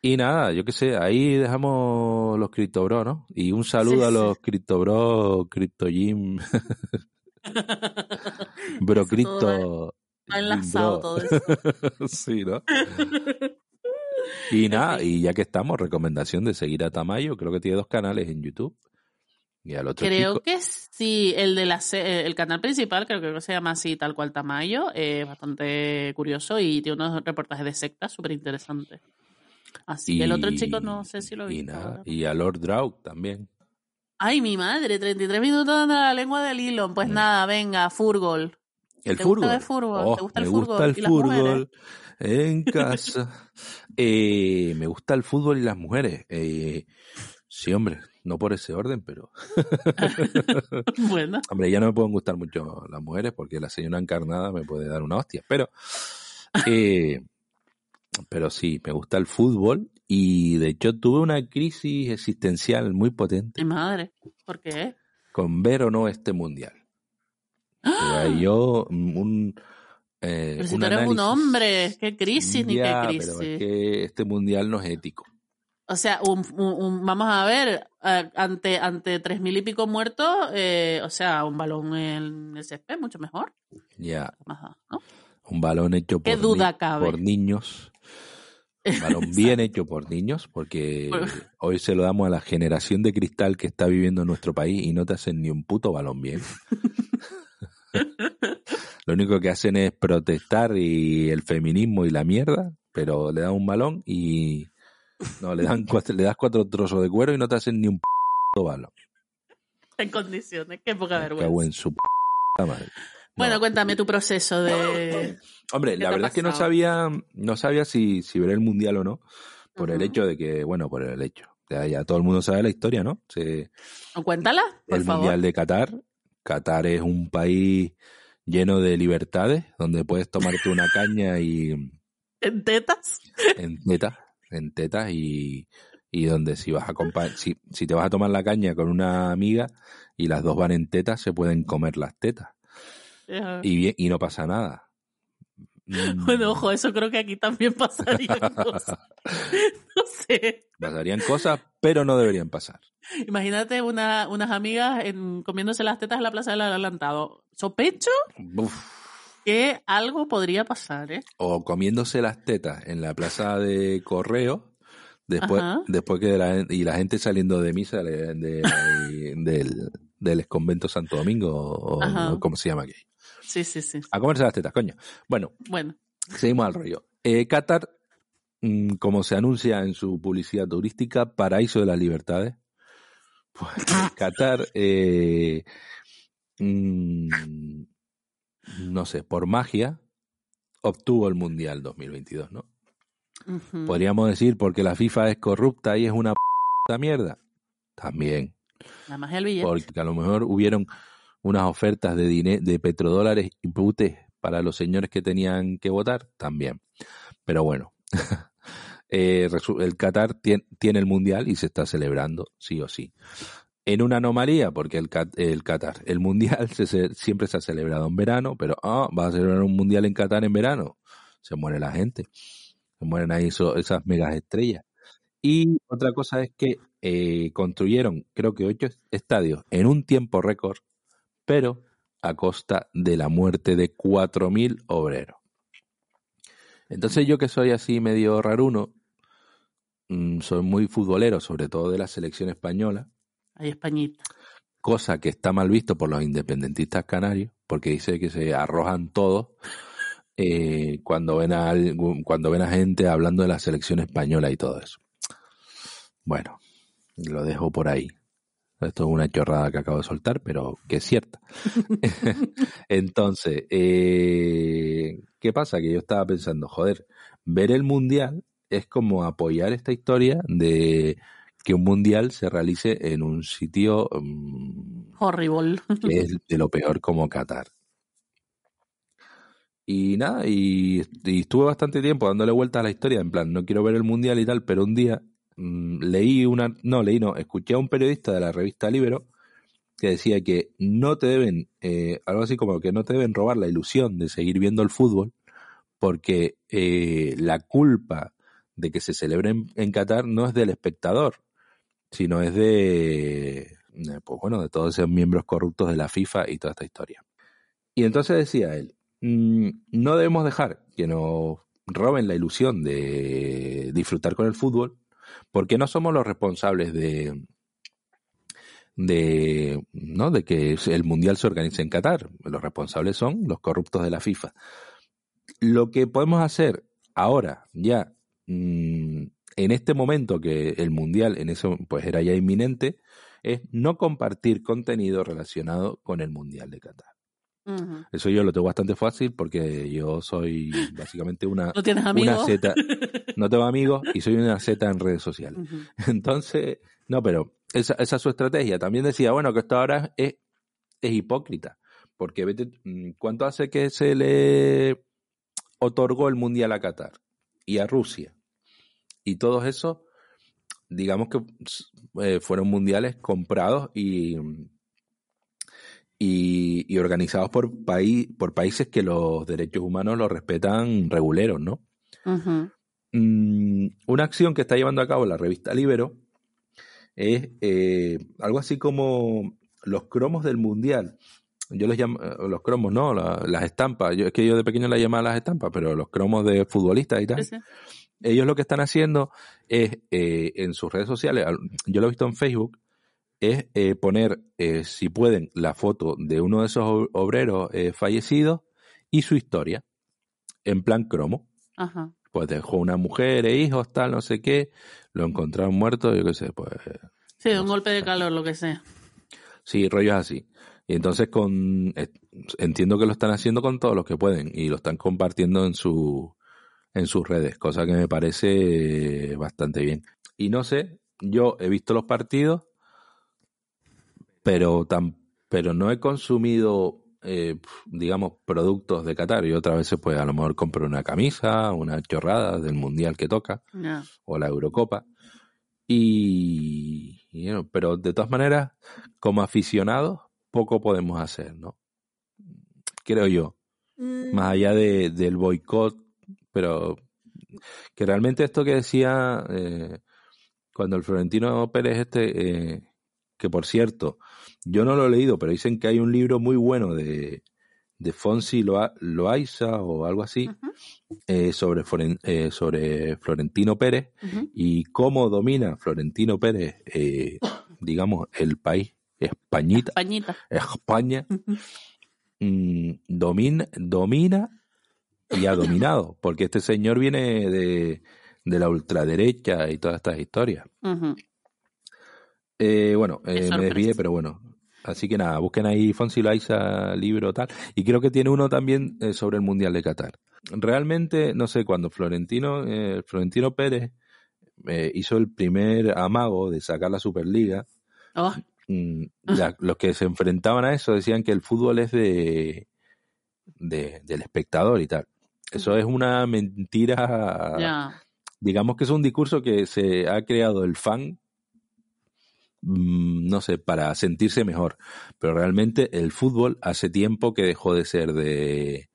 Y nada, yo qué sé, ahí dejamos los CryptoBros, ¿no? Y un saludo Sí, a sí. los CryptoBros, CryptoGym, (laughs) Bro Eso todo Crypto. Va enlazado todo eso. (laughs) sí, ¿no? (laughs) Y (laughs) nada, y ya que estamos, recomendación de seguir a Tamayo, creo que tiene dos canales en YouTube. Y al otro Creo chico, que sí, el de la se- el canal principal, creo que se llama así tal cual Tamayo, es bastante curioso y tiene unos reportajes de sectas súper interesantes. Así que el otro chico no sé si lo he y nada, y a Lord Draug también. Ay, mi madre, 33 minutos dando la lengua del hilo. Pues Mm. nada, venga, Furgol. El ¿Te fútbol. gusta el fútbol? Oh, ¿Te gusta el me fútbol? gusta el ¿Y fútbol en casa. Eh, me gusta el fútbol y las mujeres. Eh, sí, hombre, no por ese orden, pero... (laughs) bueno, Hombre, ya no me pueden gustar mucho las mujeres porque la señora encarnada me puede dar una hostia, pero... eh, pero sí, me gusta el fútbol y de hecho tuve una crisis existencial muy potente madre. ¿Por qué? con ver o no este mundial. Sea, yo, mm, un... eh, Pero si un tú eres un análisis- hombre, qué crisis ni Ya, qué crisis. pero es que este mundial no es ético. O sea, un, un- un- vamos a ver, eh, ante ante tres mil y pico muertos, eh, o sea, un balón en el césped mucho mejor. Ya, Ajá, ¿no? un balón hecho ¿Qué por, duda ni- cabe? por niños. Un balón (laughs) bien hecho por niños, porque hoy se lo damos a la generación de cristal que está viviendo en nuestro país y no te hacen ni un puto balón bien. (laughs) (laughs) Lo único que hacen es protestar y el feminismo y la mierda, pero le dan un balón y no le dan cuatro, le das cuatro trozos de cuero y no te hacen ni un puto balón. En condiciones, qué poca Me vergüenza. en su puta madre. No. Bueno, cuéntame tu proceso de... Hombre, ¿Qué la verdad es que no sabía, no sabía si, si ver el mundial o no, por el hecho de que, bueno, por el hecho. Ya, ya todo el mundo sabe la historia, ¿no? Se- Cuéntala, por el favor. mundial de Qatar. Qatar es un país lleno de libertades, donde puedes tomarte una (laughs) caña y ¿En tetas? en tetas, en tetas y, y donde si vas a compa- si, si te vas a tomar la caña con una amiga y las dos van en tetas, se pueden comer las tetas Ajá. y bien, y no pasa nada. Mm, Bueno, ojo, eso creo que aquí también (laughs) pasaría cosas. No sé. Pasarían cosas, pero no deberían pasar. Imagínate una, unas amigas en- comiéndose las tetas en la plaza del adelantado. Sospecho Uf. que algo podría pasar, ¿eh? O comiéndose las tetas en la plaza de correo, después, Ajá. después que la, y la gente saliendo de misa de- de- del, del convento Santo Domingo, o, o como se llama aquí. Sí, sí, sí. A comerse las tetas, coño. Bueno, Bueno, seguimos al rollo. Eh, Qatar, mm, como se anuncia en su publicidad turística, paraíso de las libertades. Pues, Qatar, eh, mm, no sé, por magia, obtuvo el Mundial 2022, ¿no? ujú. Podríamos decir porque la FIFA es corrupta y es una p mierda. También, la magia del billete. porque a lo mejor hubieron unas ofertas de de petrodólares y putes para los señores que tenían que votar, también. Pero bueno, (laughs) eh, el Qatar tien- tiene el mundial y se está celebrando, sí o sí. En una anomalía, porque el, el Qatar, el mundial (laughs) se, siempre se ha celebrado en verano, pero ah, va a celebrar un mundial en Qatar en verano. Se muere la gente, se mueren ahí esas megas estrellas. Y otra cosa es que eh, construyeron, creo que ocho estadios en un tiempo récord, pero a costa de la muerte de 4.000 obreros. Entonces yo que soy así medio raruno, mm, soy muy futbolero, sobre todo de la selección española, Ahí Españita. cosa que está mal visto por los independentistas canarios, porque dice que se arrojan todos eh, cuando ven a cuando ven a gente hablando de la selección española y todo eso. Bueno, lo dejo por ahí. Esto es una chorrada que acabo de soltar, pero que es cierta. (laughs) (laughs) Entonces, eh, ¿qué pasa? Que yo estaba pensando, joder, ver el mundial es como apoyar esta historia de que un mundial se realice en un sitio mm, Horrible. (laughs) que es de lo peor como Qatar. Y nada, y, y estuve bastante tiempo dándole vueltas a la historia, en plan, no quiero ver el mundial y tal, pero un día leí una, no, leí no, escuché a un periodista de la revista Libero que decía que no te deben, eh, algo así como que no te deben robar la ilusión de seguir viendo el fútbol, porque eh, la culpa de que se celebre en, en Qatar no es del espectador, sino es de, pues bueno, de todos esos miembros corruptos de la FIFA y toda esta historia. Y entonces decía él, mm, no debemos dejar que nos roben la ilusión de disfrutar con el fútbol, porque no somos los responsables de de no de que el mundial se organice en Qatar. Los responsables son los corruptos de la FIFA. Lo que podemos hacer ahora, ya mm, en este momento que el mundial en eso pues era ya inminente, es no compartir contenido relacionado con el mundial de Qatar. Eso yo lo tengo bastante fácil porque yo soy básicamente una, (laughs) ¿No tienes una zeta. (laughs) No tengo amigos y soy una zeta en redes sociales. (laughs) Entonces, no, pero esa, esa es su estrategia. También decía, bueno, que esto ahora es, es hipócrita. Porque vete, mm, ¿cuánto hace que se le otorgó el Mundial a Qatar y a Rusia? Y todos esos, digamos que eh, fueron mundiales comprados y, y, y organizados por, país, por países que los derechos humanos los respetan reguleros, ¿no? Mm, una acción que está llevando a cabo la revista Libero es eh, algo así como los cromos del mundial. Yo les llamo, eh, los cromos, no, La- las estampas. Yo, es que yo de pequeño las llamaba las estampas, pero los cromos de futbolistas y tal. Sí. Ellos lo que están haciendo es eh, en sus redes sociales, al- yo lo he visto en Facebook, es eh, poner, eh, si pueden, la foto de uno de esos ob- obreros eh, fallecidos y su historia, en plan cromo Ajá. pues dejó una mujer e hijos, tal, no sé qué, lo encontraron muerto, yo qué sé, pues Sí, un golpe de calor, lo que sea. sí, rollos así. Y entonces con eh, entiendo que lo están haciendo con todos los que pueden y lo están compartiendo en su en sus redes, cosa que me parece bastante bien. Y no sé, yo he visto los partidos, pero tan pero no he consumido eh, digamos productos de Qatar y otras veces pues a lo mejor compro una camisa, una chorrada del mundial que toca o la Eurocopa. Y, y, bueno, pero de todas maneras, como aficionados, poco podemos hacer, ¿no? Creo yo. Más allá de, del boicot, pero que realmente esto que decía eh, cuando el Florentino Pérez este, eh, que por cierto, yo no lo he leído, pero dicen que hay un libro muy bueno de, de Fonsi Loa- Loaiza o algo así, eh, sobre, eh, sobre Florentino Pérez y cómo domina Florentino Pérez, eh, digamos, el país, Españita, Pañita. España, mm, domina, domina y ha dominado, porque este señor viene de, de la ultraderecha y todas estas historias. Eh, bueno, me desvié, pero bueno. Así que nada, busquen ahí Fonsi Loaiza, libro tal. Y creo que tiene uno también eh, sobre el Mundial de Qatar. Realmente, no sé, cuando Florentino, eh, Florentino Pérez eh, hizo el primer amago de sacar la Superliga, Oh, mm, la- los que se enfrentaban a eso decían que el fútbol es de, de- del espectador y tal. Eso es una mentira digamos que es un discurso que se ha creado el fan, no sé, para sentirse mejor. Pero realmente el fútbol hace tiempo que dejó de ser de,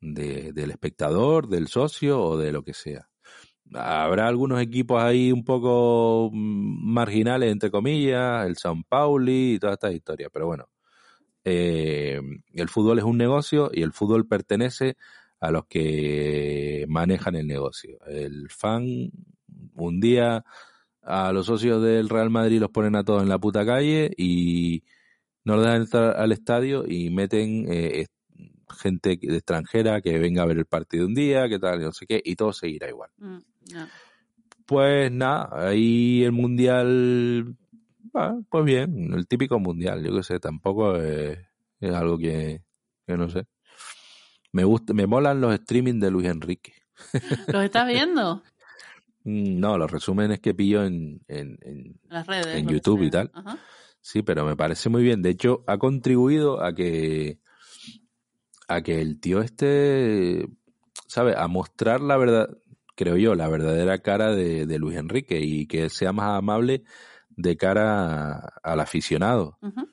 de- del espectador, del socio o de lo que sea. habrá algunos equipos ahí un poco mm, marginales, entre comillas, el San Pauli y todas estas historias, pero bueno, eh, el fútbol es un negocio y el fútbol pertenece a los que manejan el negocio. El fan, un día a los socios del Real Madrid los ponen a todos en la puta calle y no los dejan entrar al estadio y meten eh, gente de extranjera que venga a ver el partido un día, que tal, no sé qué, y todo seguirá igual. Mm. Pues nada, ahí el mundial, pues bien, el típico mundial, yo qué sé, tampoco es, es algo que, que no sé. Me gusta, me molan los streaming de Luis Enrique. ¿Los estás viendo? (laughs) Mm, No, los resúmenes que pillo en, en, en- las redes. En YouTube y tal. Ajá. sí, pero me parece muy bien. De hecho, ha contribuido a que, a que el tío este, ¿sabe? A mostrar la verdad, creo yo, la verdadera cara de, de Luis Enrique y que sea más amable de cara a- al aficionado. Ujú.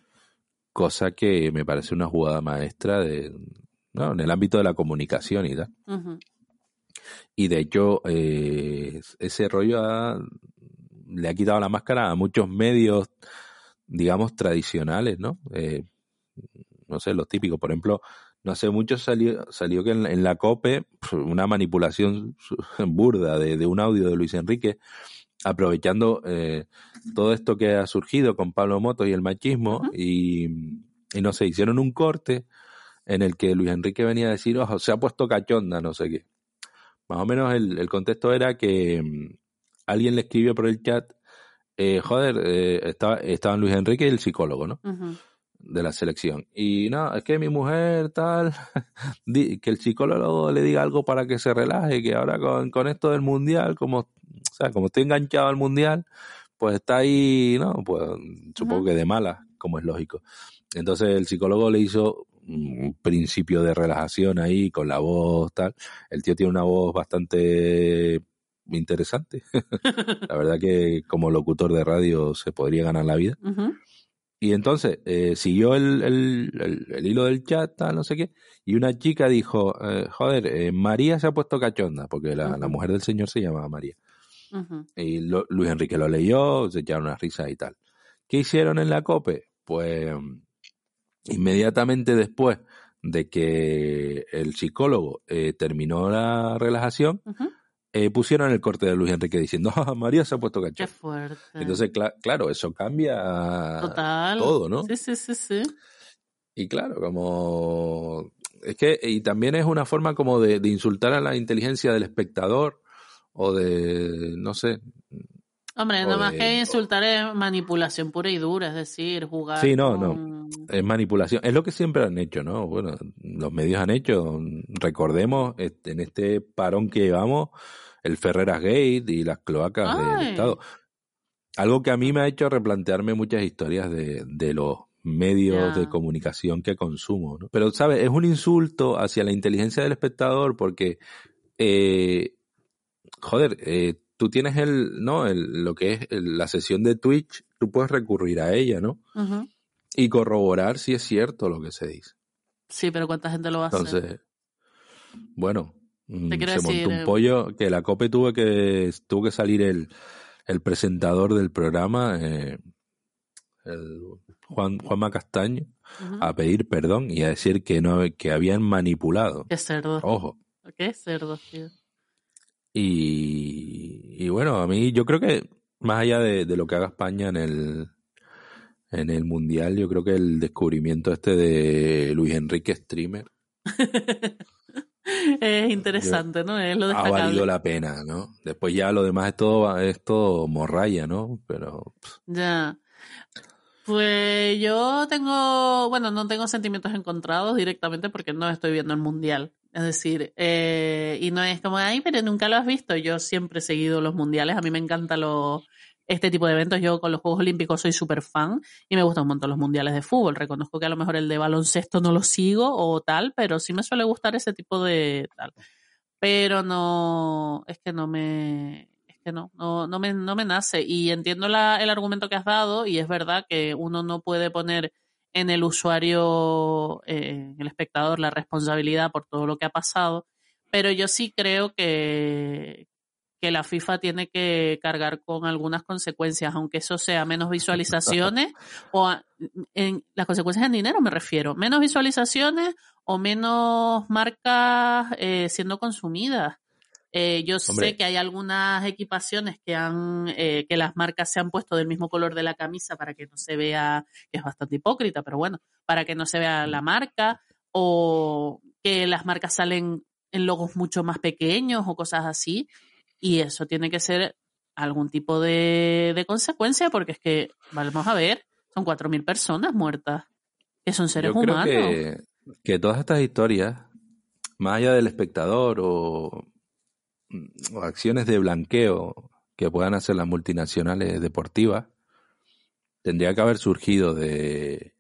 Cosa que me parece una jugada maestra de, ¿no? en el ámbito de la comunicación y tal. Ujú. Y de hecho, eh, ese rollo ha- le ha quitado la máscara a muchos medios, digamos, tradicionales, ¿no? Eh, no sé, los típicos. Por ejemplo, no sé, mucho salió, salió que en, en la COPE una manipulación (laughs) burda de, de un audio de Luis Enrique, aprovechando eh, todo esto que ha surgido con Pablo Moto y el machismo, y no sé, hicieron un corte en el que Luis Enrique venía a decir, ojo, se ha puesto cachonda, no sé qué. Más o menos el, el contexto era que mm, alguien le escribió por el chat, eh, joder, eh, estaba, estaban Luis Enrique y el psicólogo, ¿no? De la selección. Y no, es que mi mujer tal, (laughs) que el psicólogo le diga algo para que se relaje, que ahora con, con esto del mundial, como, o sea, como estoy enganchado al mundial, pues está ahí, ¿no? Pues supongo Ujú. que de mala, como es lógico. Entonces el psicólogo le hizo un principio de relajación ahí con la voz tal. El tío tiene una voz bastante interesante. (laughs) la verdad que como locutor de radio se podría ganar la vida. Y entonces eh, siguió el, el, el- el hilo del chat, tal, no sé qué, y una chica dijo, eh, joder, eh, María se ha puesto cachonda, porque la, la mujer del señor se llamaba María. Y lo- Luis Enrique lo leyó, se echaron unas risas y tal. ¿Qué hicieron en la COPE? Pues inmediatamente después de que el psicólogo eh, terminó la relajación, eh, pusieron el corte de Luis Enrique diciendo, "Ah, María se ha puesto Qué cachonda. fuerte. Entonces, cla- claro, eso cambia Total. todo, ¿no? Sí, sí, sí, sí. Y claro, como es que y también es una forma como de, de insultar a la inteligencia del espectador o de no sé. Hombre, O nada más de- que insultar es manipulación pura y dura, es decir, jugar. Sí, no, no. Es manipulación. Es lo que siempre han hecho, ¿no? Bueno, los medios han hecho. Recordemos este, en este parón que llevamos el Ferreras Gate y las cloacas del. Estado. Algo que a mí me ha hecho replantearme muchas historias de, de los medios de comunicación que consumo, ¿no? Pero, ¿sabes? Es un insulto hacia la inteligencia del espectador porque, eh, joder, eh, tú tienes el, ¿no? El, lo que es el- la sesión de Twitch, tú puedes recurrir a ella, ¿no? Y corroborar si es cierto lo que se dice. Sí, pero ¿cuánta gente lo va a hacer? Entonces, bueno, mm, se decir, montó eh, un pollo que la COPE tuvo que, tuvo que salir el, el presentador del programa, eh, el Juan, Juanma Castaño, a pedir perdón y a decir que no que habían manipulado. Qué cerdo. Ojo. Qué cerdo, tío. Y, y bueno, a mí yo creo que más allá de, de lo que haga España en el en el mundial, yo creo que el descubrimiento este de Luis Enrique streamer (laughs) es interesante, ¿no? Es lo ha valido la pena, ¿no? Después ya lo demás es todo es todo morralla, ¿no? Pero pff, Ya. Pues yo tengo, bueno, no tengo sentimientos encontrados directamente porque no estoy viendo el mundial. Es decir, eh, y no es como, ay, pero nunca lo has visto. Yo siempre he seguido los mundiales. A mí me encanta lo, este tipo de eventos. Yo con los Juegos Olímpicos soy súper fan y me gustan un montón los mundiales de fútbol. Reconozco que a lo mejor el de baloncesto no lo sigo o tal, pero sí me suele gustar ese tipo de tal. Pero no, es que no me, es que no, no, no me, no me nace. Y entiendo la, el argumento que has dado y es verdad que uno no puede poner en el usuario, eh, en el espectador, la responsabilidad por todo lo que ha pasado, pero yo sí creo que, que la FIFA tiene que cargar con algunas consecuencias, aunque eso sea menos visualizaciones (laughs) o a- en las consecuencias en dinero me refiero, menos visualizaciones o menos marcas eh, siendo consumidas. Eh, yo Hombre. sé que hay algunas equipaciones que han eh, que las marcas se han puesto del mismo color de la camisa para que no se vea, que es bastante hipócrita, pero bueno, para que no se vea la marca o que las marcas salen en logos mucho más pequeños o cosas así y eso tiene que ser algún tipo de, de consecuencia porque es que vamos a ver, son 4.000 personas muertas que son seres Yo creo humanos. que, que todas estas historias, más allá del espectador o, o acciones de blanqueo que puedan hacer las multinacionales deportivas, tendría que haber surgido de,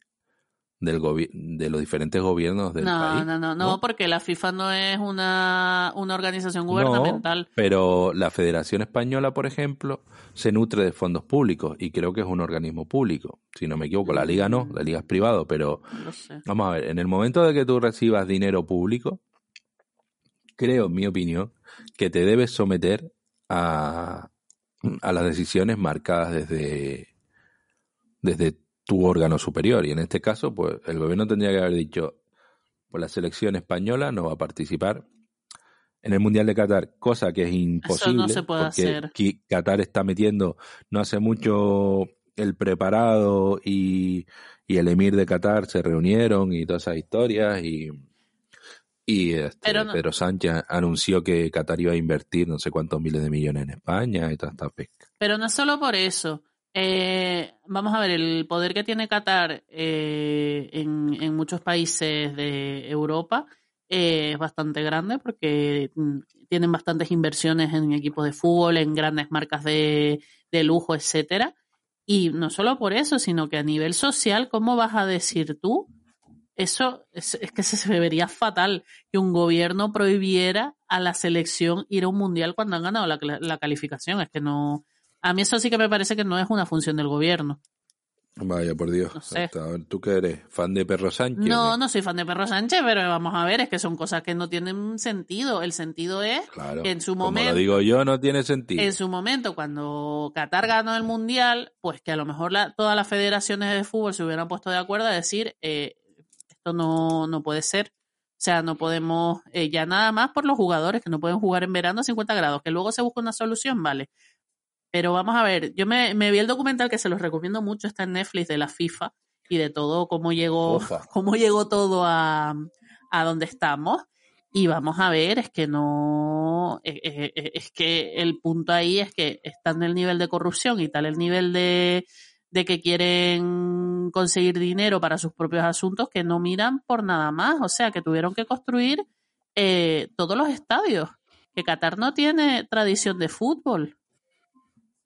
del de los diferentes gobiernos del no, país. no, no, no, ¿no? porque la FIFA no es una, una organización No, gubernamental. pero la Federación Española, por ejemplo, se nutre de fondos públicos y creo que es un organismo público. Si no me equivoco, la liga no, la liga es privado, pero No sé. Vamos a ver, en el momento de que tú recibas dinero público, creo, en mi opinión, que te debes someter a, a las decisiones marcadas desde, desde tu órgano superior. Y en este caso, pues el gobierno tendría que haber dicho, pues la selección española no va a participar en el Mundial de Qatar, cosa que es imposible. se puede porque hacer. Qatar está metiendo no hace mucho el preparado y, y el emir de Qatar se reunieron y todas esas historias y, y este, Pero no- Pedro Sánchez anunció que Qatar iba a invertir no sé cuántos miles de millones en España y toda esta pesca. Pero no solo por eso. Eh, vamos a ver, el poder que tiene Qatar eh, en, en muchos países de Europa eh, es bastante grande porque mm, tienen bastantes inversiones en equipos de fútbol, en grandes marcas de, de lujo, etcétera. Y no solo por eso, sino que a nivel social, ¿cómo vas a decir tú? Eso es, es que se vería fatal que un gobierno prohibiera a la selección ir a un mundial cuando han ganado la, la calificación. Es que no. A mí eso sí que me parece que no es una función del gobierno. Vaya, por Dios. No sé. Hasta ¿Tú qué eres? ¿Fan de Perro Sánchez? No, no soy fan de Perro Sánchez, pero vamos a ver, es que son cosas que no tienen sentido. El sentido es Claro. que en su Como momento. lo digo yo, no tiene sentido. En su momento, cuando Qatar ganó el Mundial, pues que a lo mejor la- todas las federaciones de fútbol se hubieran puesto de acuerdo a decir, eh, esto no, no puede ser. O sea, no podemos, eh, ya nada más por los jugadores que no pueden jugar en verano a 50 grados, que luego se busca una solución, vale. Pero vamos a ver, yo me, me vi el documental que se los recomiendo mucho, está en Netflix de la FIFA y de todo, cómo llegó, (laughs) cómo llegó todo a, a donde estamos. Y vamos a ver, es que no, eh, eh, es que el punto ahí es que están el nivel de corrupción y tal el nivel de, de que quieren conseguir dinero para sus propios asuntos que no miran por nada más. O sea, que tuvieron que construir eh, todos los estadios. Que Qatar no tiene tradición de fútbol.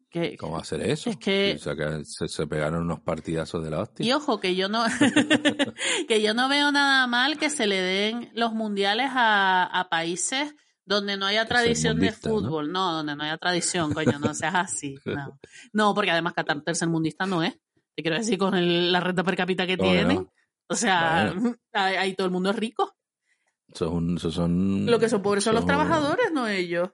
Que, ¿Cómo hacer eso? Es que- se, se pegaron unos partidazos de la hostia. Y ojo, que yo no, (laughs) que yo no veo nada mal que se le den los mundiales a, a países donde no haya tradición de fútbol. ¿no? donde no haya tradición, coño, no seas así. (laughs) No, no porque además Qatar tercermundista no es. Te quiero decir, con el- la renta per cápita que ¿Cómo que tienen. no? O sea, Bueno. (laughs) ahí, todo el mundo es rico. Son, son- Lo que son pobres son los trabajadores, no ellos.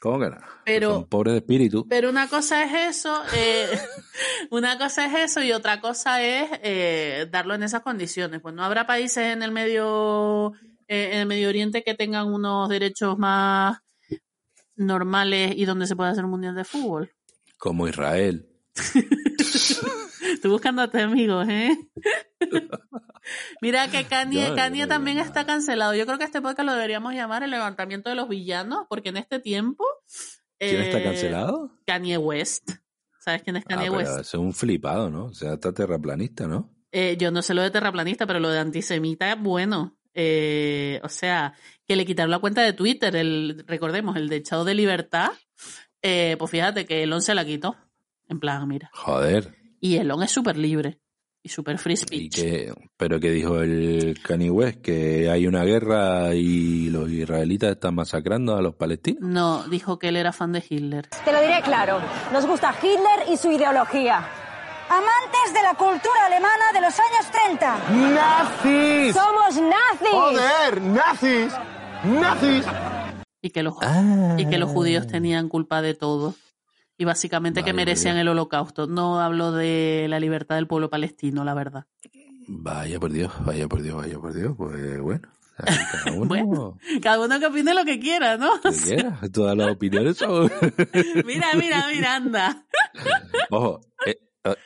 ¿Cómo que no? Pero- Son pobres de espíritu. Pero una cosa es eso, eh, (laughs) una cosa es eso y otra cosa es eh, darlo en esas condiciones. Pues no habrá países en el medio, eh, en el Medio Oriente que tengan unos derechos más normales y donde se pueda hacer un mundial de fútbol. Como Israel. (laughs) Estoy buscándote amigos, ¿eh? (laughs) Mira que Kanye, Kanye también está cancelado. Yo creo que este podcast lo deberíamos llamar el levantamiento de los villanos, porque en este tiempo... ¿Quién está eh, cancelado? Kanye West. ¿Sabes quién es Ah, Kanye pero West? es un flipado, ¿no? O sea, está terraplanista, ¿no? Eh, yo no sé lo de terraplanista, pero lo de antisemita, bueno. Eh, o sea, que le quitaron la cuenta de Twitter, el, recordemos, el de echado de libertad. Eh, pues fíjate que Elon se la quitó. En plan, mira. Joder. Y Elon es súper libre y súper free ¿Y speech. que, pero que dijo el Kanye West que hay una guerra y los israelitas están masacrando a los palestinos. No, dijo que él era fan de Hitler. Te lo diré claro, nos gusta Hitler y su ideología. Amantes de la cultura alemana de los años 30. ¡Nazis! Somos nazis. ¡Joder! ¡Nazis! ¡Nazis! y que los, Ah. y que los judíos tenían culpa de todo. Y básicamente que merecían el holocausto. No hablo de la libertad del pueblo palestino, la verdad. Vaya por Dios, vaya por Dios, vaya por Dios. Pues bueno, (laughs) cada uno Bueno. Cada uno que opine lo que quiera, ¿no? que quiera. Todas las opiniones son. (laughs) Mira, mira, mira, anda. Ojo, eh,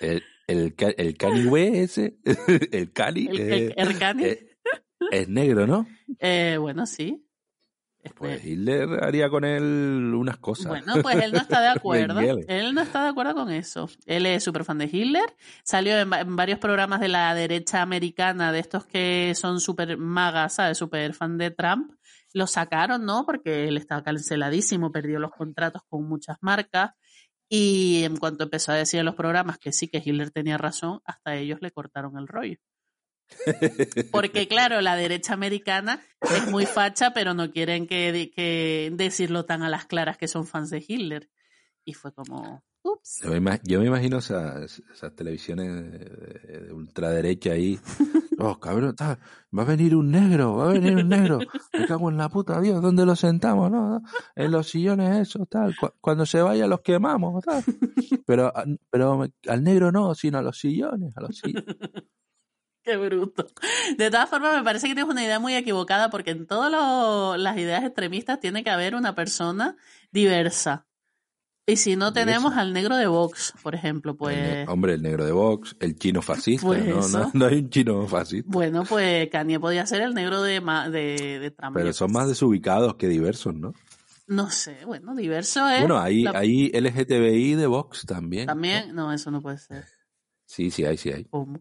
el, el, el ese, (laughs) el Cani, El, el, eh, el Cani. eh, es negro, ¿no? Eh, bueno, sí. Este, Pues Hitler haría con él unas cosas. Bueno, pues él no está de (laughs) acuerdo. Él no está de acuerdo con eso. Él es súper fan de Hitler. Salió en varios programas de la derecha americana, de estos que son súper magas, ¿sabes? Súper fan de Trump. Lo sacaron, ¿no? Porque él estaba canceladísimo, perdió los contratos con muchas marcas. Y en cuanto empezó a decir en los programas que sí, que Hitler tenía razón, hasta ellos le cortaron el rollo. Porque claro, la derecha americana es muy facha, pero no quieren que, que decirlo tan a las claras que son fans de Hitler. Y fue como, ups. Yo me, ima- yo me imagino esas, esas televisiones de, de ultraderecha ahí. (laughs) Oh, cabrón, ta, va a venir un negro, va a venir un negro. Me cago en la puta, Dios, ¿dónde lo sentamos? No? En los sillones, eso, tal. Cu- Cuando se vaya los quemamos, tal. Pero, pero al negro no, sino a los sillones, a los sillones. (laughs) Qué bruto. De todas formas, me parece que tienes una idea muy equivocada porque en todas las ideas extremistas tiene que haber una persona diversa. Y si no tenemos al negro de Vox, por ejemplo, pues... hombre, el negro de Vox, el chino fascista, Pues no, no, no hay un chino fascista. Bueno, pues Kanye podía ser el negro de, de, de Trump. Pero son más desubicados que diversos, ¿no? No sé, bueno, diverso es... Bueno, hay, la- hay LGTBI de Vox también. ¿no? También, no, eso no puede ser. Sí, sí hay, sí hay. ¿Cómo?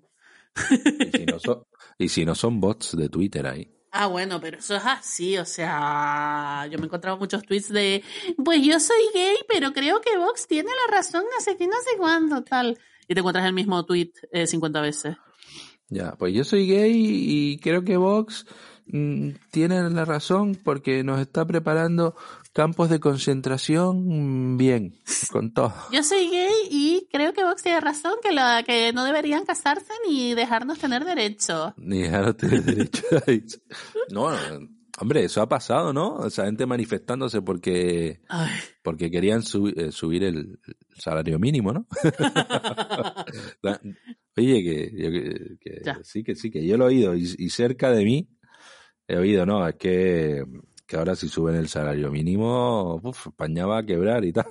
Y si no son, y si no son bots de Twitter ahí. Ah, bueno, pero eso es así, o sea, yo me he encontrado muchos tweets de, pues yo soy gay, pero creo que Vox tiene la razón, sé qué, no sé cuándo, tal. Y te encuentras el mismo tweet eh, 50 veces. Ya, pues yo soy gay y creo que Vox mm, tiene la razón porque nos está preparando campos de concentración bien, con todo. Yo soy gay y creo que Vox tiene razón, que, la, que no deberían casarse ni dejarnos tener derechos. Ni dejar tener derecho. (laughs) No, hombre, eso ha pasado, ¿no? O sea, gente manifestándose porque, Ay, porque querían subi- eh, subir el salario mínimo, ¿no? (laughs) Oye, que, yo que- que sí, que sí, que yo lo he oído y, y cerca de mí he oído, no, es que, que ahora si suben el salario mínimo, uf, España va a quebrar y tal.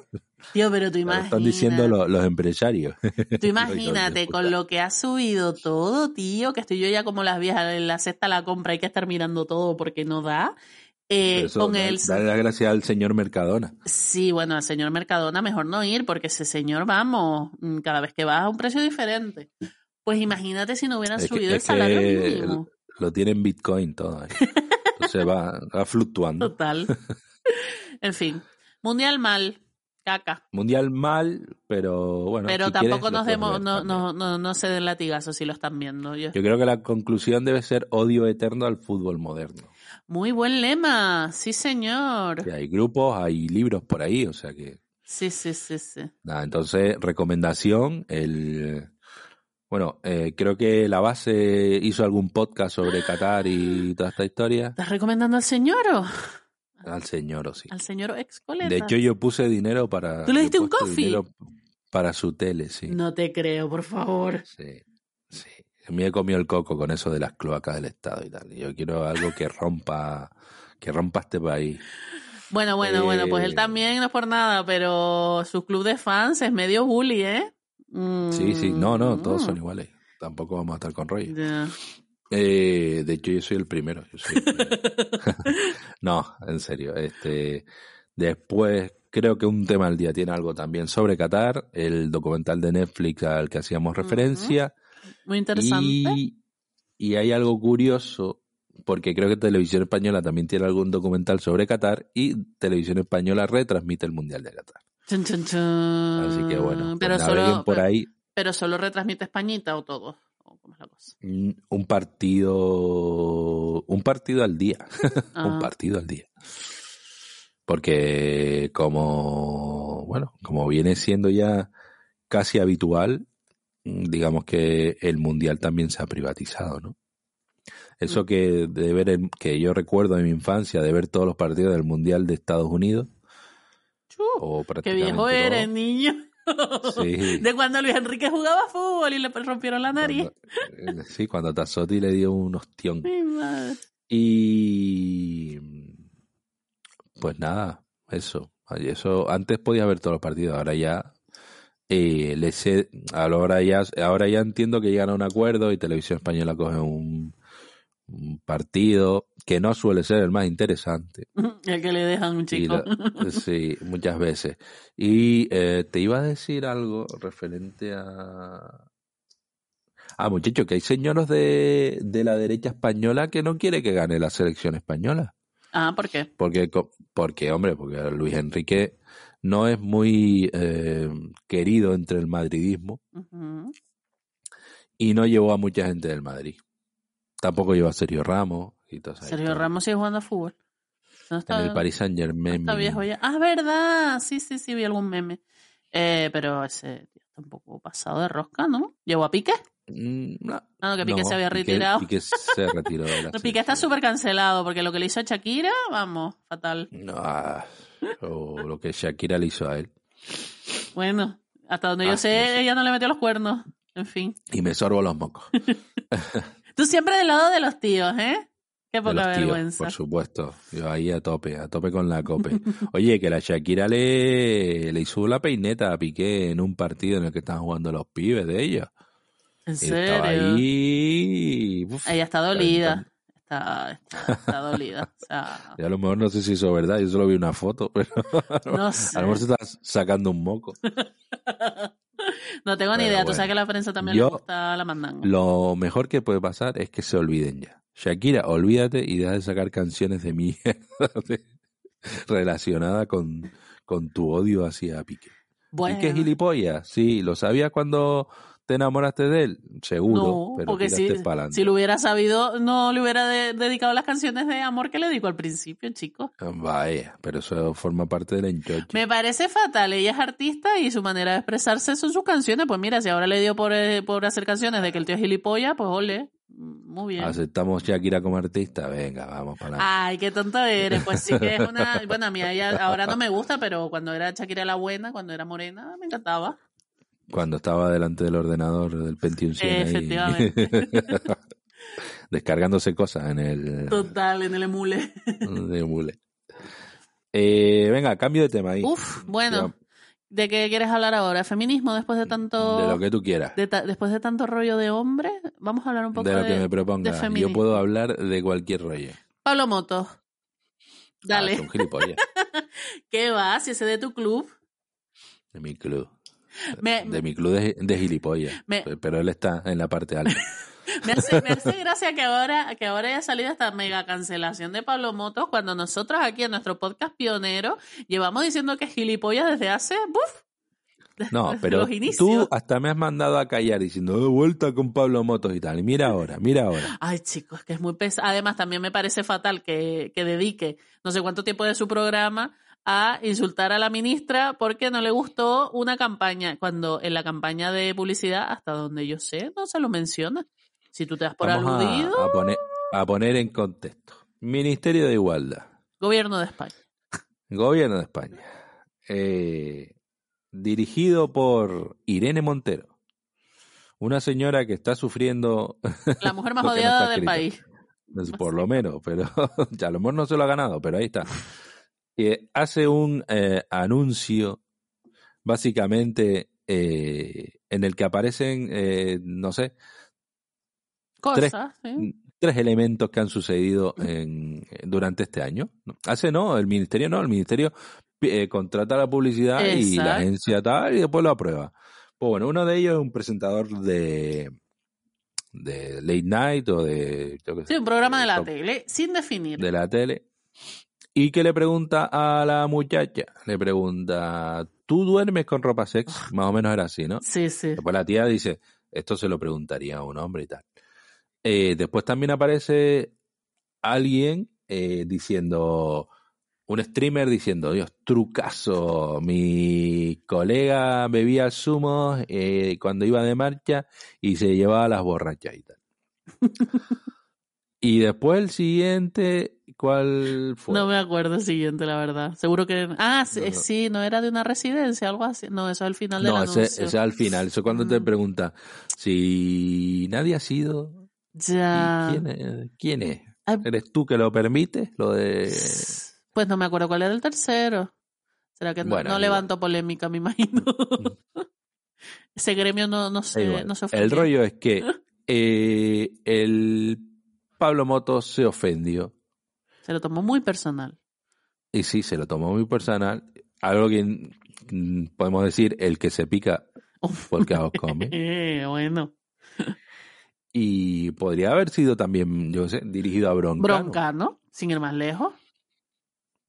tío, pero tú Lo imaginas. están diciendo lo- los empresarios. Tú (laughs) imagínate con lo que ha subido todo, tío, que estoy yo ya como las viejas en la cesta la compra, hay que estar mirando todo porque no da. Eh, eso, con el Dale las gracias al señor Mercadona. Sí, bueno, al señor Mercadona mejor no ir porque ese señor, vamos, mm, cada vez que vas a un precio diferente. Pues imagínate si no hubieran Es que- subido el que salario mínimo. Lo tienen Bitcoin todo ahí. (laughs) Entonces va, va fluctuando. Total. en fin, mundial mal, caca. Mundial mal, pero bueno. Pero si tampoco quieres, nos demos, no, no, no, no se den latigazos si lo están viendo. Yo- Yo creo que la conclusión debe ser odio eterno al fútbol moderno. Muy buen lema, sí señor. Que hay grupos, hay libros por ahí, o sea que. Sí, sí, sí, sí. Nada, entonces, recomendación, el. Bueno, eh, creo que la base hizo algún podcast sobre Qatar y toda esta historia. ¿Estás recomendando al señor o Al señor, o sí. al señor ex coleta? De hecho, yo puse dinero para. ¿Tú le diste un coffee? Para su tele, sí. No te creo, por favor. Sí, sí. Me he comido el coco con eso de las cloacas del Estado y tal. Yo quiero algo que rompa, que rompa este país. Bueno, bueno, bueno, pues él Eh, también no es por nada, pero su club de fans es medio bully, ¿eh? Sí, sí, no, no, todos Mm. son iguales. Tampoco vamos a estar con rollo. Ya. Eh, de hecho, yo soy el primero. yo soy el primero. (laughs) (laughs) no, en serio. Este, después, creo que un tema al día tiene algo también sobre Qatar, el documental de Netflix al que hacíamos referencia. Muy interesante. Y, y hay algo curioso, porque creo que Televisión Española también tiene algún documental sobre Qatar y Televisión Española retransmite el Mundial de Qatar. Chun, chun, chun. Así que bueno, pero pues solo, por pero, ahí pero solo retransmite Españita o todo. ¿O cómo es la cosa? mm, un partido, un partido al día, (laughs) un Ah. partido al día. Porque como, bueno, como viene siendo ya casi habitual, mm, digamos que el Mundial también se ha privatizado, ¿no? Eso que de ver el- que yo recuerdo de mi infancia de ver todos los partidos del Mundial de Estados Unidos. O Qué viejo todo. eres, niño. Sí. (laughs) De cuando Luis Enrique jugaba fútbol y le rompieron la nariz. Cuando- eh, sí, cuando Tazotti le dio un ostión. Mi madre. Y pues nada, eso. Eso antes podía ver todos los partidos, ahora ya eh, le sé, ahora ya, ahora ya entiendo que llegan a un acuerdo y Televisión Española coge un, un partido que no suele ser el más interesante. (laughs) El que le dejan un chico. la- (laughs) sí, muchas veces. Y eh, te iba a decir algo referente a... Ah, muchacho, que hay señoros de, de la derecha española que no quiere que gane la selección española. Ah, ¿por qué? Porque, porque hombre, porque Luis Enrique no es muy eh, querido entre el madridismo y no llevó a mucha gente del Madrid. Tampoco llevó a Sergio Ramos y todo. Sergio Ramos sigue jugando a fútbol. No En el Paris Saint Germain. está viejo ya. Ah, verdad. Sí, sí, sí, vi algún meme. Eh, pero ese tío está un poco pasado de rosca, ¿no? ¿Llevó a Piqué? No, Ah, no, que Piqué no, se había retirado. Piqué se retiró de (laughs) la Piqué está súper cancelado porque lo que le hizo a Shakira, vamos, fatal. No, ah, o lo que Shakira le hizo a él. Bueno, hasta donde yo Ah, sé, sí, sí. ella no le metió los cuernos. En fin. Y me sorbo los mocos. (laughs) Tú siempre del lado de los tíos, ¿eh? Qué poca tíos, vergüenza. por supuesto. Yo ahí a tope, a tope con la cope. (laughs) Oye, que la Shakira le, le hizo la peineta a Piqué en un partido en el que estaban jugando los pibes de ella. ¿En Estaba serio? ahí. uf, Ella está dolida. Está, está, está dolida. O sea, (laughs) a lo mejor no sé si eso es verdad, yo solo vi una foto, pero no sé. (laughs) a lo mejor se está sacando un moco. No tengo ni Pero idea. Tú bueno. sabes que la prensa también Yo- le gusta la mandanga. Lo mejor que puede pasar es que se olviden ya. Shakira, olvídate y deja de sacar canciones de mierda (laughs) relacionada con, con tu odio hacia Piqué. Bueno, ¿Y qué gilipollas? Sí, ¿lo sabías cuando te enamoraste de él? Seguro, no, pero porque si, lo hubiera sabido, no le hubiera de- dedicado las canciones de amor que le dedicó al principio, chicos. Vaya, pero eso forma parte del enchoche. Me parece fatal. Ella es artista y su manera de expresarse son sus canciones. Pues mira, si ahora le dio por, eh, por hacer canciones de que el tío es gilipollas, pues ole. Muy bien. ¿Aceptamos Shakira como artista? Venga, vamos para adelante. Ay, qué tonto eres. Pues sí que es una. (laughs) Bueno, a mí ella ahora no me gusta, pero cuando era Shakira la buena, cuando era morena, me encantaba. Cuando estaba delante del ordenador del Pentium 100 ahí, (laughs) descargándose cosas en el, Total, en el emule. en el mule. Eh, venga, cambio de tema ahí. Uf, bueno. ¿De qué quieres hablar ahora? ¿Feminismo después de tanto. De lo que tú quieras. de ta- después de tanto rollo de hombre? Vamos a hablar un poco De de. lo que me de proponga. Yo puedo hablar de cualquier rollo. Pablo Moto. Dale. Ah, son gilipollas. (laughs) ¿Qué va? Si ese de tu club. De mi club. Me, De mi club de, de gilipollas. Me- Pero él está en la parte alta. (laughs) me hace, me hace gracia que ahora, que ahora haya salido esta mega cancelación de Pablo Motos cuando nosotros aquí en nuestro podcast pionero llevamos diciendo que es gilipollas desde hace. ¡buf! No, pero tú hasta me has mandado a callar diciendo, de vuelta con Pablo Motos y tal. Y mira ahora, mira ahora. Ay, chicos, que es muy pesado. Además, también me parece fatal que, que dedique no sé cuánto tiempo de su programa a insultar a la ministra porque no le gustó una campaña, cuando en la campaña de publicidad, hasta donde yo sé, no se lo menciona. Si tú te das por Vamos aludido, a, poner, a poner en contexto. Ministerio de Igualdad. gobierno de España. Gobierno de España. Eh, dirigido por Irene Montero. Una señora que está sufriendo La mujer más (laughs) no odiada del escrito. país. Es por lo menos, pero (laughs) ya a lo mejor no se lo ha ganado, pero ahí está. Eh, hace un eh, anuncio, básicamente, eh, en el que aparecen, eh, no sé, Tres- Cosas, tres elementos que han sucedido en, durante este año. Hace no, el ministerio no, el ministerio eh, contrata la publicidad y la agencia tal y después lo aprueba. Pues bueno, uno de ellos es un presentador de, de late night o de, yo qué sé, Sí, un programa de la top- tele, sin definir. de la tele. Y que le pregunta a la muchacha, le pregunta, ¿tú duermes con ropa sex? Más o menos era así, ¿no? Sí, sí. Después la tía dice, esto se lo preguntaría a un hombre y tal. Eh, después también aparece alguien eh, diciendo, un streamer diciendo, Dios, trucazo, mi colega bebía zumos eh, cuando iba de marcha y se llevaba las borrachas y tal. (laughs) Y después el siguiente, ¿cuál fue? No me acuerdo el siguiente, la verdad. Seguro que. Ah, sí, No, no. sí, no era de una residencia, algo así. No, eso es al final del No, ese, ese al final. Eso cuando te pregunta si nadie ha sido. ¿y Ya. ¿Quién es? ¿Quién es? Ay. ¿Eres tú que lo permites? Lo de. Pues no me acuerdo cuál era el tercero. ¿Será que no, Bueno, no igual. levantó polémica, me imagino? (laughs) Ese gremio no, no se, no se el rollo es que (laughs) eh, el Pablo Motos se ofendió. Se lo tomó muy personal. Y sí, se lo tomó muy personal. Algo que mm, podemos decir, el que se pica porque os come. (laughs) Eh, bueno. Y podría haber sido también, yo sé, dirigido a Broncano. Broncano, sin ir más lejos.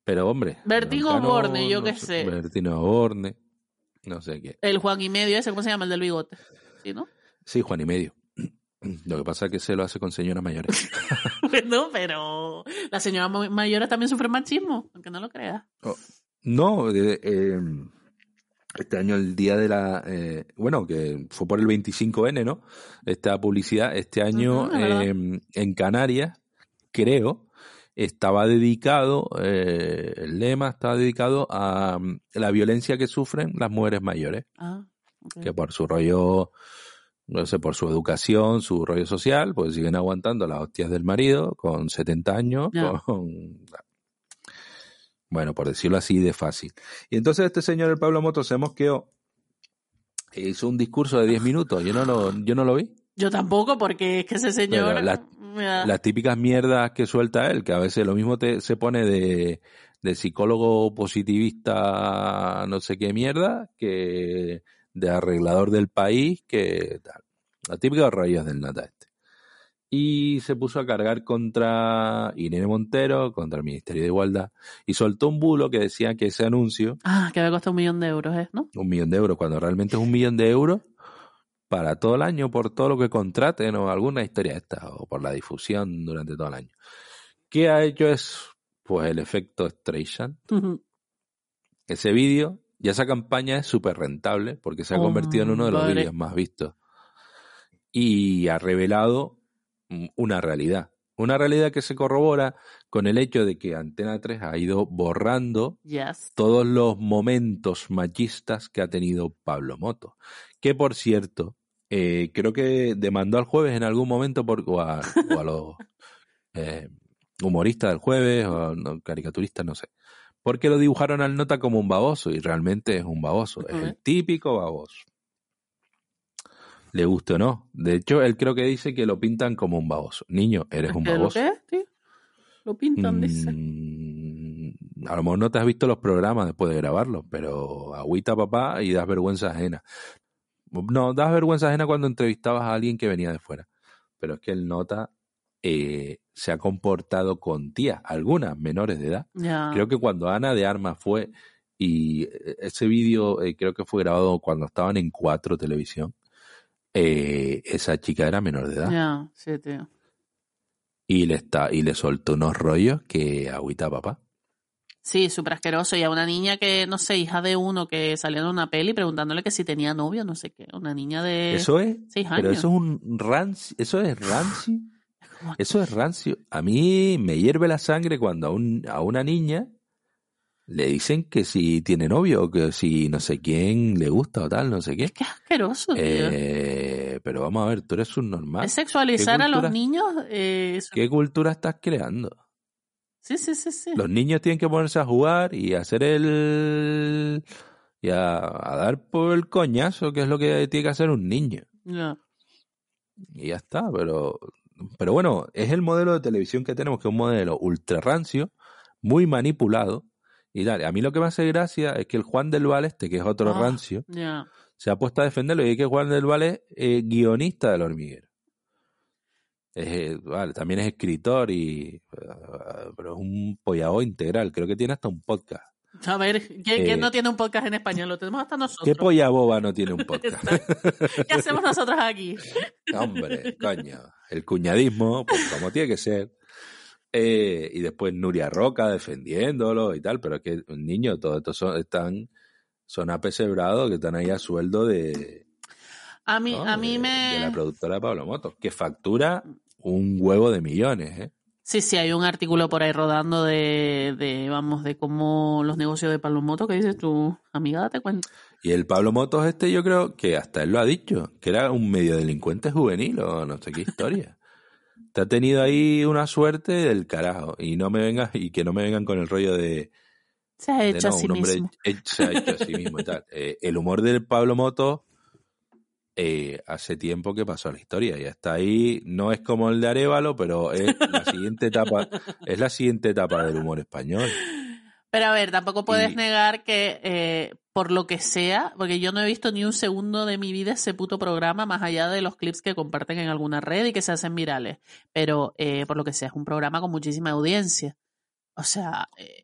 Pero hombre. Broncano, Borne, yo no qué sé. Bertino Borne. No sé qué. El Juan y medio ese, ¿cómo se llama? El del bigote. ¿Sí, no? Sí, Juan y medio. (clears throat) Lo que pasa es que se lo hace con señoras mayores. (laughs) Bueno, pero las señoras ma- mayores también sufren machismo, aunque no lo creas. No, de- eh, este año el día de la... eh, bueno, que fue por el 25N, ¿no? Esta publicidad, este año eh, en Canarias, creo, estaba dedicado, eh, el lema estaba dedicado a mm, la violencia que sufren las mujeres mayores, Ah, que por su rollo, no sé, por su educación, su rollo social, pues siguen aguantando las hostias del marido con 70 años, Ya. con bueno, por decirlo así de fácil. Y entonces este señor, el Pablo Motos, se mosqueó e hizo un discurso de 10 minutos. Yo no lo, yo no lo vi. Yo tampoco, porque es que ese señor. Pero la- me da- Las típicas mierdas que suelta él, que a veces lo mismo te, se pone de, de psicólogo positivista, no sé qué mierda, que de arreglador del país, que tal. Las típicas rayas del nata este. Y se puso a cargar contra Irene Montero, contra el Ministerio de Igualdad, y soltó un bulo que decía que ese anuncio Ah, que había costado un millón de euros, ¿eh? ¿No? un millón de euros, cuando realmente es un millón de euros para todo el año, por todo lo que contraten o alguna historia esta, o por la difusión durante todo el año. ¿Qué ha hecho es, pues, el efecto Streisand? Ese vídeo y esa campaña es súper rentable porque se ha convertido en uno de los vídeos más vistos. Y ha revelado una realidad. Una realidad que se corrobora con el hecho de que Antena 3 ha ido borrando Yes. todos los momentos machistas que ha tenido Pablo Moto. Que por cierto, eh, creo que demandó al jueves en algún momento por, o, a, o a los (laughs) eh, humoristas del jueves o no, caricaturistas, no sé. Porque lo dibujaron al nota como un baboso y realmente es un baboso. Es el típico baboso. Le guste o no. De hecho, él creo que dice que lo pintan como un baboso. Niño, eres un ¿Qué es lo baboso. que es? Lo pintan, dice. Mm, a lo mejor no te has visto los programas después de grabarlos, pero agüita papá y das vergüenza ajena. No, das vergüenza ajena cuando entrevistabas a alguien que venía de fuera. Pero es que el nota eh, se ha comportado con tías, algunas menores de edad. Creo que cuando Ana de Armas fue, y eh, ese vídeo eh, creo que fue grabado cuando estaban en cuatro televisión, eh, esa chica era menor de edad Ya, sí, tío. y le está y le soltó unos rollos que agüita papá. Sí, súper asqueroso. Y a una niña que, no sé, hija de uno que salió en una peli preguntándole que si tenía novio, no sé qué. Una niña de Eso es, seis pero años. eso es un rancio, eso es rancio, como- eso es rancio. A mí me hierve la sangre cuando a, un, a una niña le dicen que si tiene novio o que si no sé quién le gusta o tal, no sé qué. Es que es asqueroso, tío. Eh, pero vamos a ver, tú eres un normal. es sexualizar ¿Qué a los niños. eh, eso- ¿Qué cultura estás creando? Sí, sí, sí, sí. Los niños tienen que ponerse a jugar y hacer el... y a, a dar por el coñazo, que es lo que tiene que hacer un niño. Ya. Y ya está, pero... Pero bueno, es el modelo de televisión que tenemos, que es un modelo ultra rancio, muy manipulado. Y dale, a mí lo que me hace gracia es que el Juan del Val, este, que es otro Ah. rancio, se ha puesto a defenderlo. Y es que Juan del Val es eh, guionista del hormiguero. Es, eh, vale, también es escritor y... eh, Pero es un pollao integral. Creo que tiene hasta un podcast. A ver, ¿quién, quién Eh, no tiene un podcast en español? Lo tenemos hasta ¿Qué nosotros. polla boba no tiene un (laughs) podcast? ¿Qué hacemos nosotros aquí? (laughs) Hombre, coño. El cuñadismo, pues como tiene que ser. Eh, y después Nuria Roca defendiéndolo y tal, pero es que niño, todos estos son, están, son apesebrados que están ahí a sueldo de, A mí, ¿no? a mí de, me... de la productora de Pablo Motos, que factura un huevo de millones, ¿eh? Sí, sí, hay un artículo por ahí rodando de, de vamos, de cómo los negocios de Pablo Moto, que dices tú, amiga, date cuenta. Y el Pablo Motos este yo creo que hasta él lo ha dicho, que era un medio delincuente juvenil o no sé qué historia. (laughs) Te ha tenido ahí una suerte del carajo y no me vengas y que no me vengan con el rollo de, Se ha de, hecho no, a sí un hombre mismo. se ha hecho a sí mismo y tal. (laughs) Eh, el humor del Pablo Motos eh, hace tiempo que pasó a la historia y hasta ahí no es como el de Arevalo, pero es la siguiente etapa, es la siguiente etapa del humor español. Pero a ver, tampoco puedes Y- negar que eh, por lo que sea, porque yo no he visto ni un segundo de mi vida ese puto programa, más allá de los clips que comparten en alguna red y que se hacen virales. Pero eh, por lo que sea, es un programa con muchísima audiencia. O sea, eh,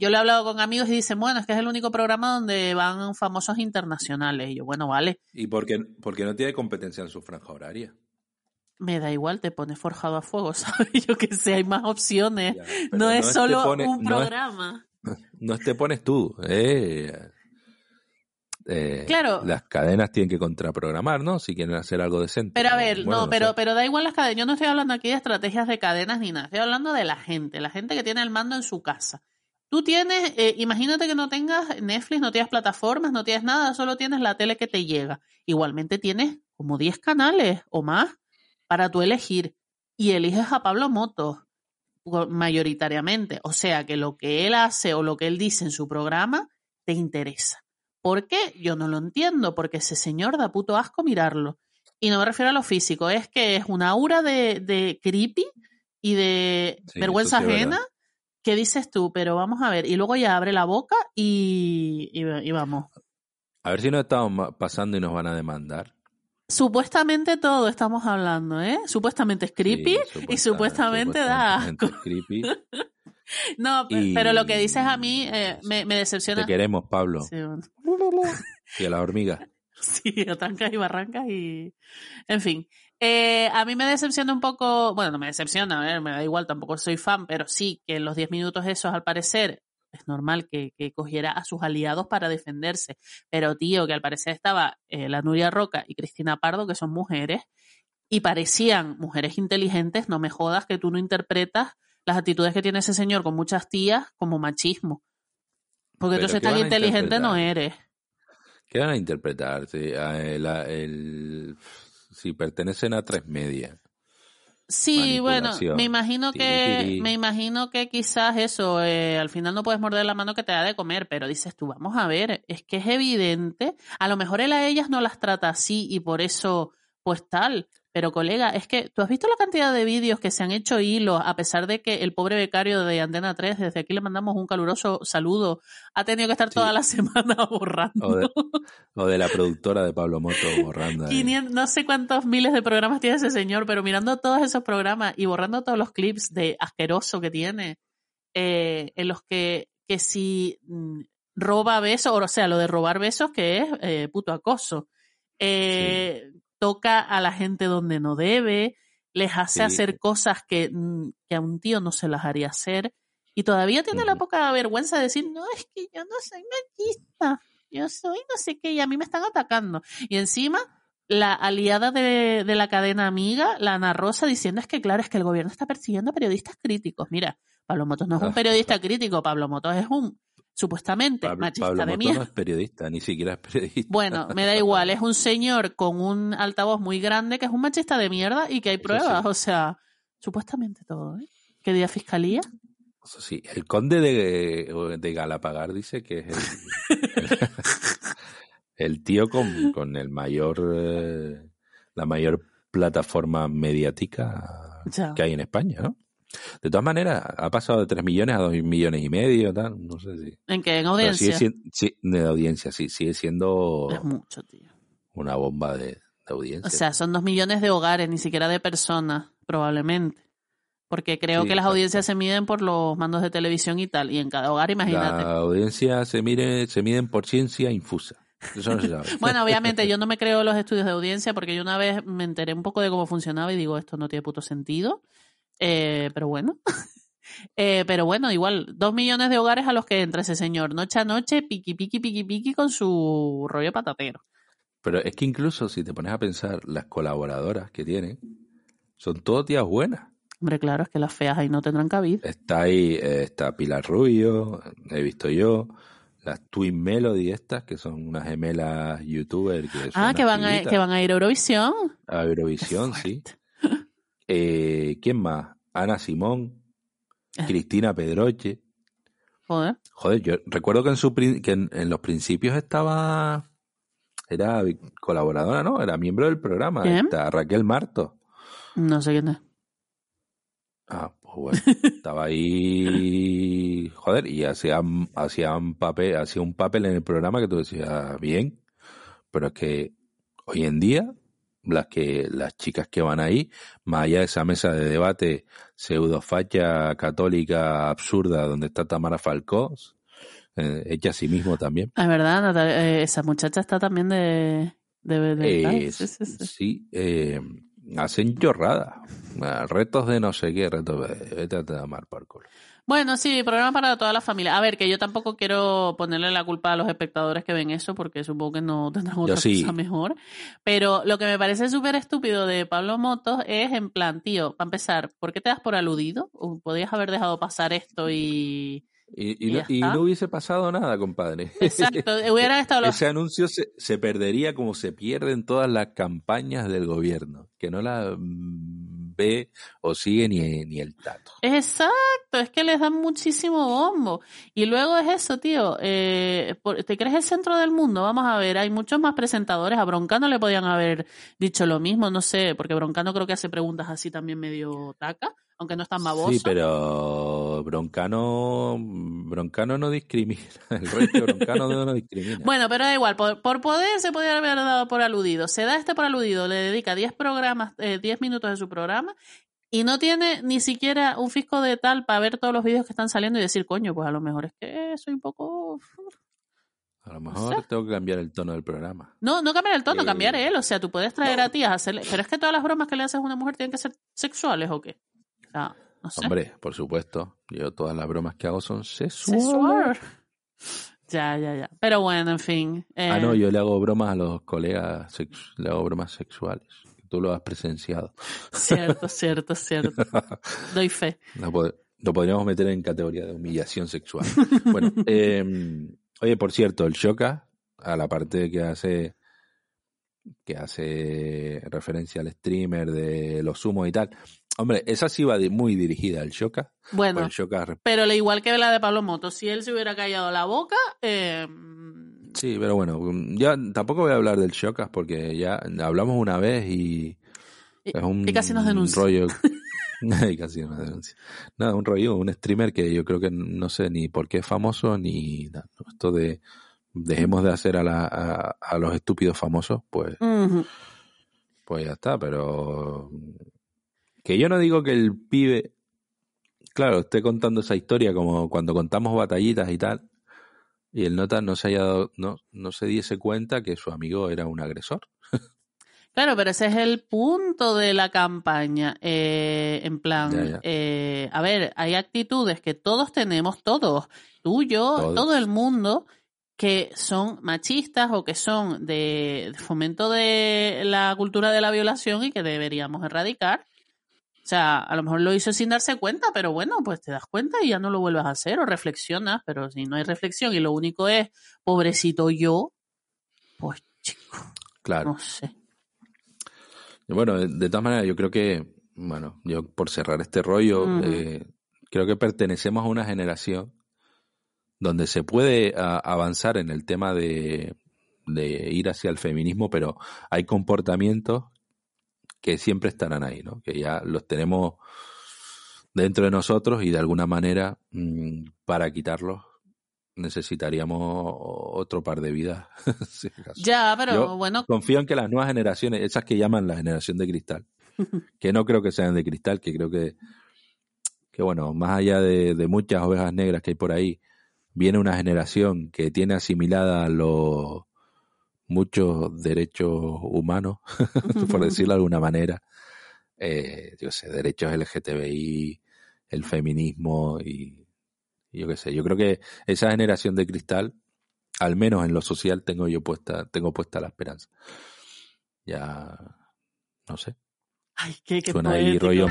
yo le he hablado con amigos y dicen, bueno, es que es el único programa donde van famosos internacionales. Y yo, bueno, vale, Y porque, porque no tiene competencia en su franja horaria. me da igual, te pones forjado a fuego, (laughs) ¿sabes? Yo que sé, hay más opciones. Ya, no, es solo pone- un no es- programa. (laughs) no te pones tú. eh. Eh, Claro. Las cadenas tienen que contraprogramar, ¿no? Si quieren hacer algo decente. Pero a ver, bueno, no, pero, pero da igual las cadenas. Yo no estoy hablando aquí de estrategias de cadenas ni nada. Estoy hablando de la gente, la gente que tiene el mando en su casa. Tú tienes, eh, imagínate que no tengas Netflix, no tienes plataformas, no tienes nada, solo tienes la tele que te llega. Igualmente tienes como 10 canales o más para tú elegir. Y eliges a Pablo Motos mayoritariamente. O sea que lo que él hace o lo que él dice en su programa te interesa. ¿Por qué? Yo no lo entiendo, porque ese señor da puto asco mirarlo. Y no me refiero a lo físico, es que es una aura de, de creepy y de Sí, vergüenza sí ajena. verdad. ¿Qué dices tú? Pero vamos a ver. Y luego ya abre la boca y, y, y vamos. A ver si nos estamos pasando y nos van a demandar. Supuestamente todo estamos hablando, ¿eh? Supuestamente es creepy Sí, y supuestamente da supuestamente asco. es creepy. (laughs) No, pe- Y- pero lo que dices a mí eh, me, me Te decepciona. queremos, Pablo. Sí, bueno. (laughs) Y a las hormigas. (laughs) Sí, trancas y barrancas y... En fin. Eh, a mí me decepciona un poco... Bueno, no me decepciona, a ver, me da igual, tampoco soy fan, pero sí que en los 10 minutos esos, al parecer, es normal que, que cogiera a sus aliados para defenderse. Pero, tío, que al parecer estaba eh, la Nuria Roca y Cristina Pardo, que son mujeres, y parecían mujeres inteligentes, no me jodas que tú no interpretas las actitudes que tiene ese señor con muchas tías como machismo. Porque tú ¿qué tan inteligente no eres. ¿Qué van a interpretar? La- el- si pertenecen a tres medias. Sí, bueno, me imagino Tiri, que, tiri. me imagino que quizás eso, eh, al final no puedes morder la mano que te da de comer, pero dices tú, vamos a ver, es que es evidente, a lo mejor él a ellas no las trata así y por eso, pues tal, pero colega, es que tú has visto la cantidad de vídeos que se han hecho hilos, a pesar de que el pobre becario de Antena 3, desde aquí le mandamos un caluroso saludo, ha tenido que estar Sí. toda la (laughs) semana borrando. O de, o de la productora de Pablo Moto borrando. ahí. 500, no sé cuántos miles de programas tiene ese señor, pero mirando todos esos programas y borrando todos los clips de asqueroso que tiene, eh, en los que, que si mm, roba besos, o sea, lo de robar besos que es eh, puto acoso, eh, toca a la gente donde no debe, les hace Sí. hacer cosas que, mm, que a un tío no se las haría hacer, y todavía tiene la poca vergüenza de decir, no, es que yo no soy machista, yo soy no sé qué, y a mí me están atacando. Y encima, la aliada de, de la cadena amiga, la Ana Rosa, diciendo es que, claro, es que el gobierno está persiguiendo a periodistas críticos. Mira, Pablo Motos no es un Ah. periodista crítico, Pablo Motos es un, supuestamente, Pablo, machista Pablo de mierda. no es periodista, ni siquiera es periodista. Bueno, (laughs) me da igual, es un señor con un altavoz muy grande que es un machista de mierda y que hay Eso pruebas, sí. o sea, supuestamente todo, ¿eh? ¿Qué día fiscalía? Eso sí, el conde de, de Galapagar dice que es el, el, (laughs) el tío con, con el mayor, eh, la mayor plataforma mediática Ya. que hay en España, ¿no? De todas maneras, ha pasado de 3 millones a 2 millones y medio, tal, no sé si. ¿En qué? ¿En audiencia? siendo, sí, de audiencia, sí, sigue siendo Es mucho, tío. una bomba de, de audiencia. O sea, son dos millones de hogares, ni siquiera de personas, probablemente. Porque creo Sí, que las exacto. audiencias se miden por los mandos de televisión y tal. Y en cada hogar, imagínate. La audiencia se mire, se miden por ciencia infusa. Eso no se sabe. (laughs) Bueno, obviamente yo no me creo los estudios de audiencia porque yo una vez me enteré un poco de cómo funcionaba y digo, esto no tiene puto sentido. Eh, pero bueno. (laughs) Eh, pero bueno, igual, dos millones de hogares a los que entra ese señor noche a noche, piqui, piqui, piqui, piqui con su rollo patatero. Pero es que incluso si te pones a pensar, las colaboradoras que tienen Son todas tías buenas. Hombre, claro, es que las feas ahí no tendrán cabida. Está ahí, eh, está Pilar Rubio, he visto yo, las Twin Melody estas, que son unas gemelas youtubers. Que son Ah, que van, a, que van a ir a Eurovisión. A Eurovisión, sí. Eh, ¿Quién más? Ana Simón, Eh. Cristina Pedroche. Joder. Joder, yo recuerdo que en, su, que en, en los principios estaba... Era colaboradora, ¿no? Era miembro del programa. Esta, Raquel Marto. No sé quién es. Ah, pues bueno, estaba ahí, joder, y hacían, hacían papel, hacía un papel en el programa que tú decías, bien, pero es que hoy en día, las que, las chicas que van ahí, más allá de esa mesa de debate pseudofacha católica absurda donde está Tamara Falcó, eh, hecha a sí mismo también, Es verdad, Natalia, eh, esa muchacha está también de... de, de- eh, sí, sí, sí. sí, eh, hacen chorradas, ah, retos de no sé qué, retos, de- vete a tomar por culo. Bueno, sí, programa para toda la familia. A ver, que yo tampoco quiero ponerle la culpa a los espectadores que ven eso, porque supongo que no (laughs) tendrán otra sí. cosa mejor. Pero lo que me parece súper estúpido de Pablo Motos es, en plan, tío, para empezar, ¿por qué te das por aludido? O Podías haber dejado pasar esto y... Y, no, y está. no hubiese pasado nada, compadre. (laughs) Exacto, hubieran estado los... Ese anuncio se, se perdería como se pierden todas las campañas del gobierno, que no la mm, ve o sigue ni, el tato. Exacto, es que les dan muchísimo bombo. Y luego es eso, tío. eh, ¿Te crees el centro del mundo? Vamos a ver, hay muchos más presentadores. A Broncano le podían haber dicho lo mismo, no sé, porque Broncano creo que hace preguntas así también medio taca, aunque no es tan baboso. Sí, pero Broncano, Broncano no discrimina. (laughs) El de Broncano no discrimina. Bueno, pero da igual, por, por poder se podría haber dado por aludido. Se da este por aludido, le dedica 10 programas, eh, 10 minutos de su programa y no tiene ni siquiera un fisco de tal para ver todos los vídeos que están saliendo y decir, coño, pues a lo mejor es que soy un poco... A lo mejor tengo que cambiar el tono del programa. No, no cambiar el tono, Eh, cambiar él. O sea, tú puedes traer a ti a hacerle... Pero es que todas las bromas que le haces a una mujer tienen que ser sexuales o qué. O sea, no sé. Hombre, por supuesto. Yo todas las bromas que hago son sexuales. Sexual. Ya, ya, ya. Pero bueno, en fin. eh, Ah, no, yo le hago bromas a los colegas, le hago bromas sexuales. Tú lo has presenciado. Cierto, (laughs) cierto, cierto. Doy fe. Lo, pod- lo podríamos meter en categoría de humillación sexual. Bueno, (laughs) eh, oye, por cierto, el Shoka, a la parte que hace que hace referencia al streamer de los humos y tal. Hombre, esa sí va muy dirigida al Shoka. Bueno, Shoka pero al igual que la de Pablo Moto, si él se hubiera callado la boca, eh, Sí, pero bueno, mm, ya tampoco voy a hablar del Shokas porque ya hablamos una vez y y, es un y casi nos denuncia. rollo (laughs) (laughs) y casi nos denuncia. Nada, un rollo, un streamer que yo creo que no sé ni por qué es famoso ni nada. Esto de dejemos de hacer a, la, a, a los estúpidos famosos, pues, pues ya está, pero que yo no digo que el pibe, claro, esté contando esa historia como cuando contamos batallitas y tal, y el nota no se haya dado, no, no se diese cuenta que su amigo era un agresor. Claro, pero ese es el punto de la campaña. eh, en plan, Ya, ya. eh, a ver, hay actitudes que todos tenemos, todos, tú, yo, Todos. todo el mundo, que son machistas o que son de, de fomento de la cultura de la violación y que deberíamos erradicar. O sea, a lo mejor lo hizo sin darse cuenta, pero bueno, pues te das cuenta y ya no lo vuelves a hacer o reflexionas, pero si no hay reflexión y lo único es, pobrecito yo, pues chico, Claro. no sé. Bueno, de, de todas maneras, yo creo que, bueno, yo por cerrar este rollo, eh, creo que pertenecemos a una generación donde se puede a- avanzar en el tema de, de ir hacia el feminismo, pero hay comportamientos que siempre estarán ahí, ¿no? Que ya los tenemos dentro de nosotros y de alguna manera mm, para quitarlos necesitaríamos otro par de vidas. (laughs) si. Ya, pero Yo bueno, Confío en que las nuevas generaciones, esas que llaman la generación de cristal, (laughs) que no creo que sean de cristal, que creo que, que bueno, más allá de, de muchas ovejas negras que hay por ahí, viene una generación que tiene asimilada los muchos derechos humanos, (laughs) por decirlo de alguna manera, eh, yo sé, derechos LGTBI, el feminismo y, y yo qué sé, yo creo que esa generación de cristal al menos en lo social tengo yo puesta, tengo puesta la esperanza. Ya, no sé. Ay, qué, qué Suena ahí rollo.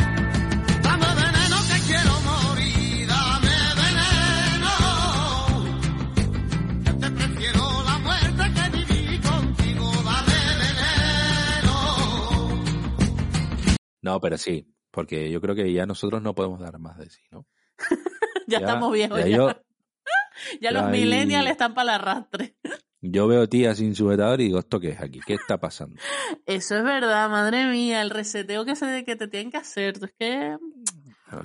No, pero sí, porque yo creo que ya nosotros no podemos dar más de sí, ¿no? (laughs) Ya, estamos viejos. ya Ya, yo, Ya (laughs) ya los millennials están para el arrastre. yo veo tía sin sujetador y digo, ¿esto qué es aquí? ¿Qué está pasando? Eso es verdad, madre mía, el reseteo que, se, que te tienen que hacer. Es que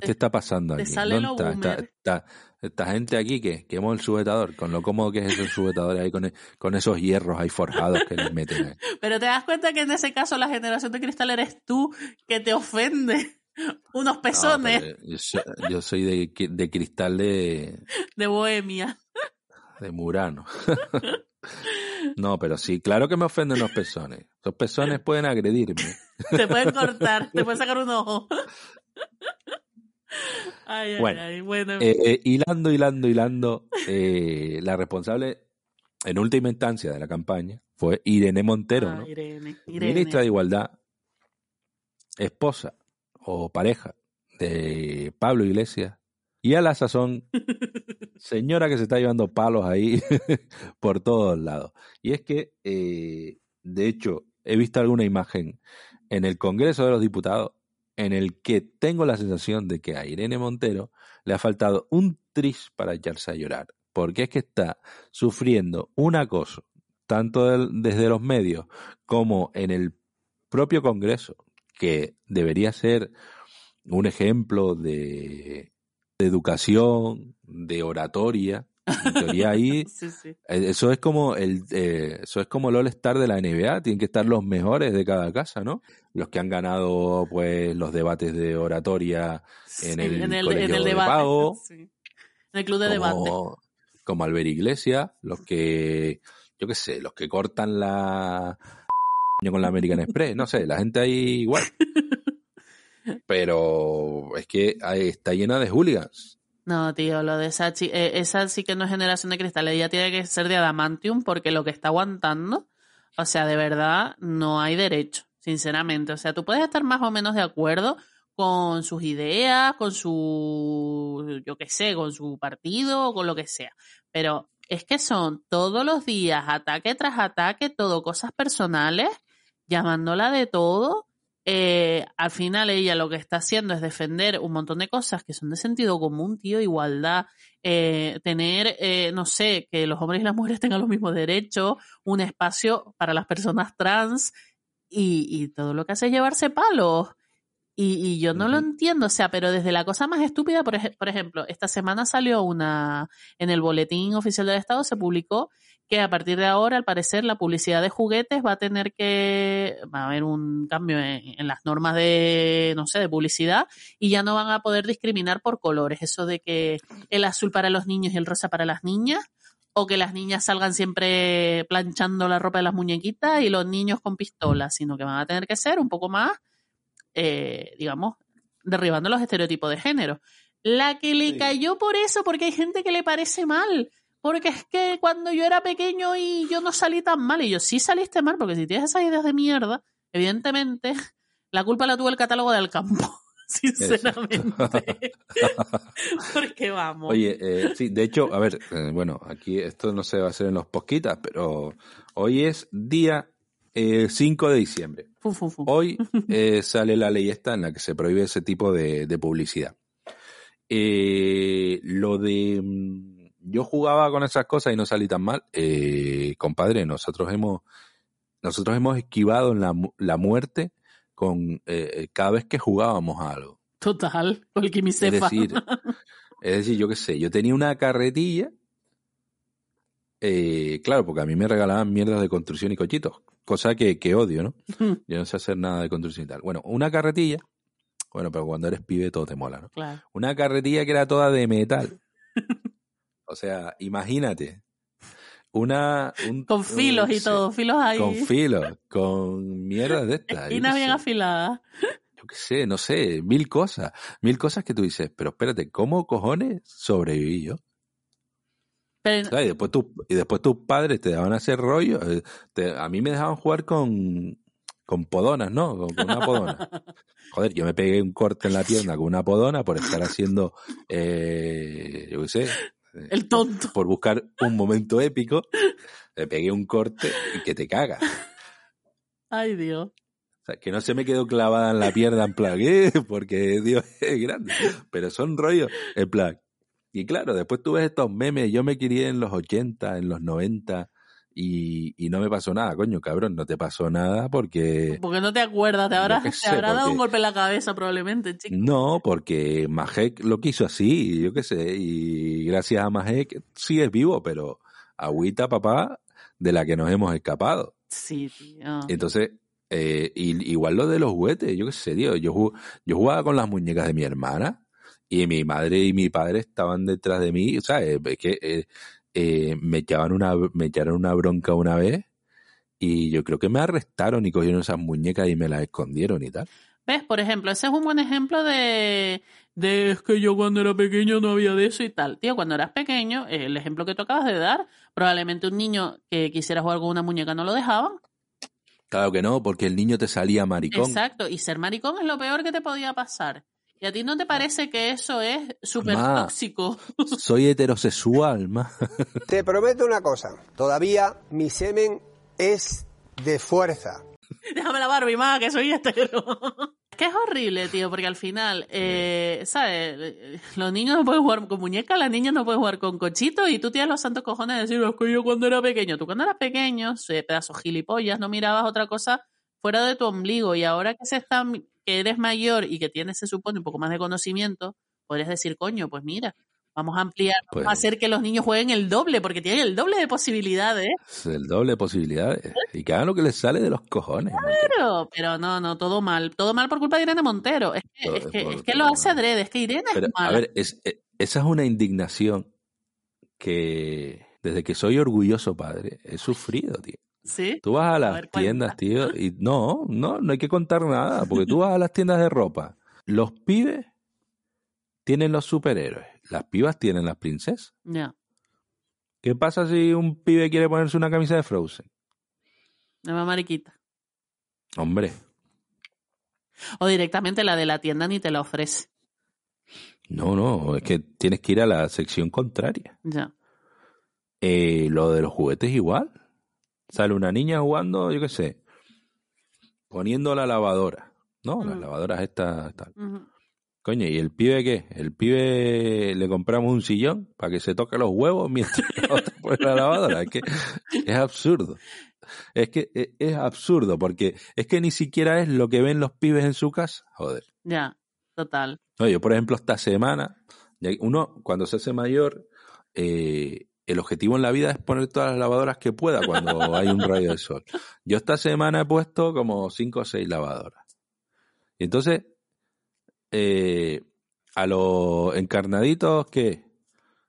¿Qué está pasando te aquí? sale ¿Dónde lo está, boomer. esta, esta- gente aquí que quemó el sujetador, con lo cómodo que es esos sujetadores ahí, con, e- con esos hierros ahí forjados que les meten ahí. (laughs) Pero te das cuenta que en ese caso la generación de cristal eres tú que te ofende (laughs) unos No, pezones pero yo, soy, yo soy de, de cristal de, de bohemia. de Murano. (laughs) No, pero sí, claro que me ofenden los pezones. Los pezones pueden agredirme. Te pueden cortar, te pueden sacar un ojo. Ay, Bueno, ay, bueno. Eh, eh, hilando, hilando, hilando, eh, la responsable en última instancia de la campaña fue Irene Montero, Ah, ¿no? Irene, Irene. Ministra de Igualdad, esposa o pareja de Pablo Iglesias y a la sazón, (laughs) señora que se está llevando palos ahí (laughs) por todos lados. Y es que, eh, de hecho, he visto alguna imagen en el Congreso de los Diputados en el que tengo la sensación de que a Irene Montero le ha faltado un tris para echarse a llorar, porque es que está sufriendo un acoso, tanto del- desde los medios como en el propio Congreso, que debería ser un ejemplo de, de educación, de oratoria. En teoría ahí (laughs) Sí, sí. eh, Eso es como el eh, eso es como el All Star de la NBA, tienen que estar los mejores de cada casa, ¿no? Los que han ganado pues los debates de oratoria en Sí, el, en el, colegio en el de debate. pago. (laughs) En el club de debate. como, Albert Iglesias, los que yo qué sé, los que cortan la (laughs) con la American Express, no sé, la gente ahí igual. Pero es que está llena de hooligans. No, tío, lo de esa, chi- eh, esa sí que no es generación de cristal, ella tiene que ser de adamantium porque lo que está aguantando, o sea, de verdad, no hay derecho, sinceramente. O sea, tú puedes estar más o menos de acuerdo con sus ideas, con su, yo qué sé, con su partido, con lo que sea, pero es que son todos los días, ataque tras ataque, todo cosas personales, llamándola de todo eh, al final ella lo que está haciendo es defender un montón de cosas que son de sentido común, tío, igualdad, eh, tener, eh, no sé, que los hombres y las mujeres tengan los mismos derechos, un espacio para las personas trans y, y todo lo que hace es llevarse palos. Y, y yo no lo entiendo, o sea, pero desde la cosa más estúpida, por, ej- por ejemplo, esta semana salió una, en el boletín oficial del Estado se publicó que a partir de ahora, al parecer, la publicidad de juguetes va a tener que, va a haber un cambio en, en las normas de, no sé, de publicidad y ya no van a poder discriminar por colores. Eso de que el azul para los niños y el rosa para las niñas, o que las niñas salgan siempre planchando la ropa de las muñequitas y los niños con pistolas, sino que van a tener que ser un poco más, eh, digamos, derribando los estereotipos de género. La que le Sí. cayó por eso, porque hay gente que le parece mal. Porque es que cuando yo era pequeño y yo no salí tan mal, y yo sí saliste mal, porque si tienes esas ideas de mierda, evidentemente la culpa la tuvo el catálogo del campo, (laughs) sinceramente. (laughs) porque vamos. Oye, eh, sí, de hecho, a ver, eh, bueno, aquí esto no se va a hacer en los posquitas, pero hoy es día eh, 5 de diciembre. Fu, fu, fu. Hoy (laughs) eh, sale la ley esta en la que se prohíbe ese tipo de, de publicidad. Lo de mm, yo jugaba con esas cosas y no salí tan mal, eh, compadre, nosotros hemos nosotros hemos esquivado la, la muerte con eh, cada vez que jugábamos a algo. Total, con el Es decir, (laughs) es decir, yo qué sé, yo tenía una carretilla, eh, claro, porque a mí me regalaban mierdas de construcción y cochitos, cosa que, que odio, ¿no? (laughs) Yo no sé hacer nada de construcción y tal. Bueno, una carretilla, bueno, pero cuando eres pibe todo te mola, ¿no? claro. Una carretilla que era toda de metal. (laughs) O sea, imagínate. Una. un- Con filos un- y todo, filos ahí. Con filos, con mierdas de estas. Esquinas bien sé afiladas. yo qué sé, no sé, mil cosas, mil cosas que tú dices, pero espérate, ¿cómo cojones sobreviví yo? Pero, y después tu- y después tus padres te daban a hacer rollo, eh, te- a mí me dejaban jugar con, con podonas, ¿no? Con, con una podona. (laughs) Joder, yo me pegué un corte en la pierna con una podona por estar haciendo, eh, yo qué sé, El tonto. por buscar un momento épico, me pegué un corte y que te cagas. Ay, Dios. O sea, que no se me quedó clavada en la pierna en plan, ¿eh? porque Dios (laughs) es grande. Pero son rollos, en plan. Y claro, después tú ves estos memes, yo me crié en los 80, en los 90, y, y no me pasó nada, coño, cabrón, no te pasó nada porque... Porque no te acuerdas, te qué te sé, habrá dado un golpe en la cabeza probablemente, chico. No, porque Majek lo quiso así, yo qué sé, y gracias a Majek sigues vivo, pero agüita, papá, de la que nos hemos escapado. Sí, tío. Entonces, eh, y- igual lo de los juguetes, yo qué sé, tío. Yo, ju- yo jugaba con las muñecas de mi hermana y mi madre y mi padre estaban detrás de mí. O sea, es que eh, eh, me, echaban una, me echaron una bronca una vez y yo creo que me arrestaron y cogieron esas muñecas y me las escondieron y tal. ¿Ves? Por ejemplo, ese es un buen ejemplo de, de es que yo cuando era pequeño no había de eso y tal. Tío, cuando eras pequeño, eh, el ejemplo que tú acabas de dar, probablemente un niño que quisiera jugar con una muñeca no lo dejaban. Claro que no, porque el niño te salía maricón. Exacto, y ser maricón es lo peor que te podía pasar. ¿Y a ti no te parece que eso es súper Ma. tóxico? (laughs) Soy heterosexual, ma. (laughs) Te prometo una cosa, todavía mi semen es de fuerza. Déjame la Barbie, más que soy hetero. (laughs) que es horrible, tío, porque al final, eh, ¿sabes? Los niños no pueden jugar con muñecas, las niñas no pueden jugar con cochitos y tú tienes los santos cojones de decir, es que yo cuando era pequeño, tú cuando eras pequeño, eh, pedazo gilipollas, no mirabas otra cosa fuera de tu ombligo y ahora que se está, que eres mayor y que tienes, se supone, un poco más de conocimiento, podrías decir, coño, pues mira, vamos a ampliar, vamos Pues- a hacer que los niños jueguen el doble, porque tienen el doble de posibilidades. Es el doble de posibilidades. Y que hagan lo que les sale de los cojones. man. Pero, pero no, no, todo mal. Todo mal por culpa de Irene Montero. Es que, Todo- es que, todo- es que todo lo hace adrede, es que Irene Pero, es a mala. ver, es, eh, esa es una indignación que desde que soy orgulloso padre he sufrido, tío. ¿Sí? Tú vas a las ver, tiendas, tío, (laughs) y no, no, no hay que contar nada, porque tú vas a las tiendas de ropa. Los pibes tienen los superhéroes, las pibas tienen las princesas. Ya, ¿Qué pasa si un pibe quiere ponerse una camisa de Frozen? más mariquita. Hombre, O directamente la de la tienda ni te la ofrece. no, no, es que tienes que ir a la sección contraria. Ya. Eh, lo de los juguetes igual. Sale una niña jugando, yo qué sé, poniendo la lavadora, ¿no? Las lavadoras estas, tal. Coño, ¿y el pibe qué? El pibe le compramos un sillón para que se toque los huevos mientras la otra (laughs) pone la lavadora. Es que es absurdo. Es que es, es absurdo porque es que ni siquiera es lo que ven los pibes en su casa. Joder. Ya, total. No, yo, por ejemplo, esta semana, uno cuando se hace mayor, eh, el objetivo en la vida es poner todas las lavadoras que pueda cuando (laughs) hay un rayo de sol. Yo esta semana he puesto como cinco o seis lavadoras. Y entonces, eh, a los encarnaditos, ¿qué?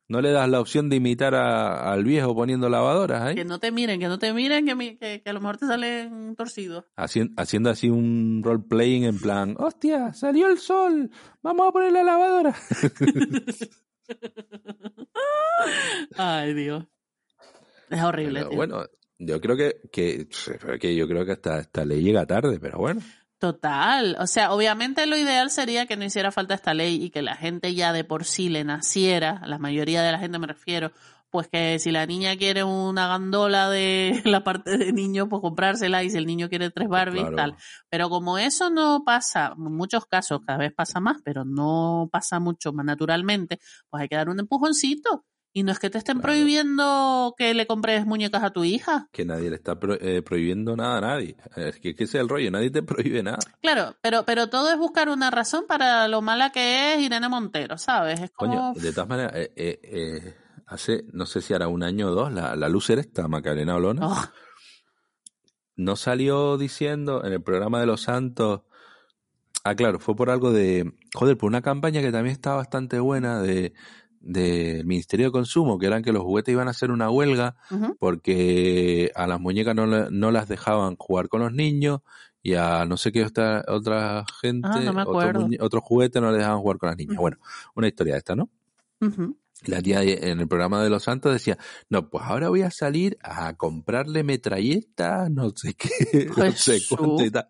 ¿No le das la opción de imitar a- al viejo poniendo lavadoras ahí? Que no te miren, que no te miren, que, mi- que, que a lo mejor te salen torcidos. Hacien- haciendo así un role-playing en plan, hostia, salió el sol, vamos a poner la lavadora. (laughs) (laughs) Ay, Dios. Es horrible, Pero tío. bueno, yo creo que, que, que yo creo que esta, esta ley llega tarde, pero bueno. Total. O sea, obviamente lo ideal sería que no hiciera falta esta ley y que la gente ya de por sí le naciera, la mayoría de la gente me refiero, pues que si la niña quiere una gandola de (laughs) la parte de niño, pues comprársela y si el niño quiere tres Barbies, Claro. tal. Pero como eso no pasa, en muchos casos cada vez pasa más, pero no pasa mucho más naturalmente, pues hay que dar un empujoncito. Y no es que te estén Claro. prohibiendo que le compres muñecas a tu hija. Que nadie le está pro- eh, prohibiendo nada a nadie. Es que, que ese es el rollo, nadie te (laughs) prohíbe nada. Claro, pero, pero todo es buscar una razón para lo mala que es Irene Montero, ¿sabes? Es como... Coño, de todas maneras, eh, eh, eh, hace, no sé si hará un año o dos, la, la lucer esta, Macarena Olona, Oh, no salió diciendo en el programa de los santos. Ah, claro, fue por algo de. Joder, por una campaña que también está bastante buena de del Ministerio de Consumo, que eran que los juguetes iban a hacer una huelga porque a las muñecas no, no las dejaban jugar con los niños y a no sé qué otra, otra gente, Ah, no otro, otro juguete no le dejaban jugar con las niñas. Bueno, una historia de esta, ¿no? La tía en el programa de los santos decía, no, pues ahora voy a salir a comprarle metralletas, no sé qué, (laughs) no sé cuánto y tal.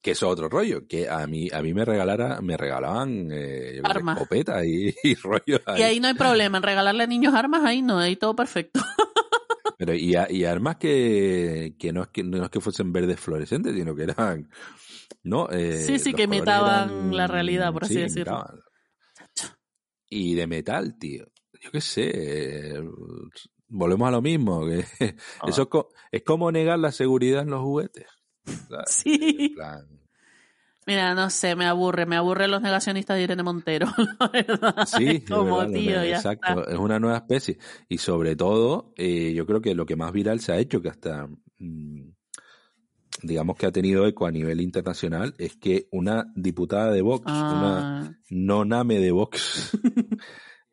Que eso es otro rollo, que a mí, a mí me regalara, me regalaban eh, Armas. escopetas y, (laughs) y rollos Y ahí no hay problema, en regalarle a niños armas, ahí no, ahí todo perfecto. (laughs) Pero y, a- y armas que, que no es que no es que fuesen verdes fluorescentes, sino que eran no Eh, Sí, sí, que imitaban eran- la realidad, por así sí, decirlo. imitaban. Y de metal, tío. Yo qué sé. eh, Volvemos a lo mismo. Que (laughs) Ah. eso es, co- es como negar la seguridad en los juguetes. ¿sabes? Sí. En plan, Mira, no sé, me aburre, me aburre los negacionistas de Irene Montero, (laughs) la verdad. Sí, como, verdad, tío, ya exacto, está. es una nueva especie. Y sobre todo, eh, yo creo que lo que más viral se ha hecho, que hasta, mm, digamos que ha tenido eco a nivel internacional, es que una diputada de Vox, una Ah, noname de Vox, (laughs)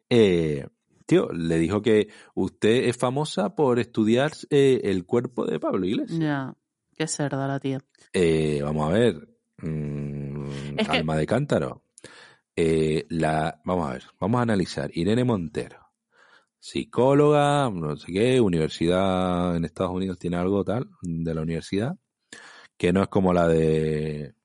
eh, tío, le dijo que usted es famosa por estudiar eh, el cuerpo de Pablo Iglesias. ya, qué cerda la tía. Eh, vamos a ver. mm, Es que- alma de cántaro. Eh, la, vamos a ver, vamos a analizar. Irene Montero, psicóloga, no sé qué, universidad en Estados Unidos tiene algo tal de la universidad, que no es como la de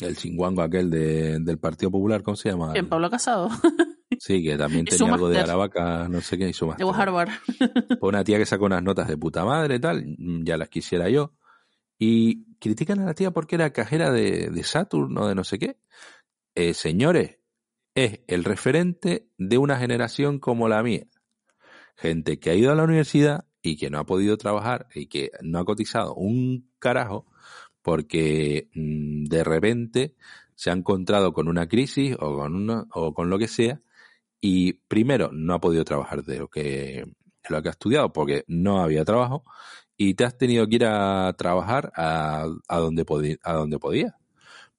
el chinguango aquel de, del Partido Popular, ¿cómo se llama? ¿Quién, Pablo Casado? (laughs) Sí, que también Y tenía algo de. Aravaca, no sé qué, y su máster. De Harvard. (laughs) Pues una tía que sacó unas notas de puta madre, tal, mm, ya las quisiera yo. Y critican a la tía porque era cajera de, de Saturn o de no sé qué. Eh, señores, es el referente de una generación como la mía. Gente que ha ido a la universidad y que no ha podido trabajar y que no ha cotizado un carajo porque mm, de repente se ha encontrado con una crisis o con, una, o con lo que sea y primero no ha podido trabajar de lo que, lo que ha estudiado porque no había trabajo y te has tenido que ir a trabajar a, a donde a donde podía.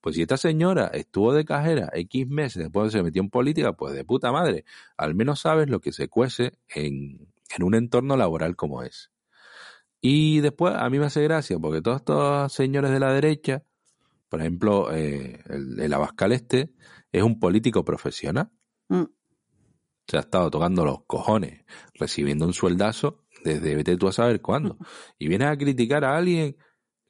Pues si esta señora estuvo de cajera X meses, después se metió en política, pues de puta madre, al menos sabes lo que se cuece en, en un entorno laboral como es. Y después a mí me hace gracia porque todos estos señores de la derecha, por ejemplo, eh, el, el Abascal este, es un político profesional. Mm. Se ha estado tocando los cojones, recibiendo un sueldazo desde vete tú a saber cuándo. (laughs) Y vienes a criticar a alguien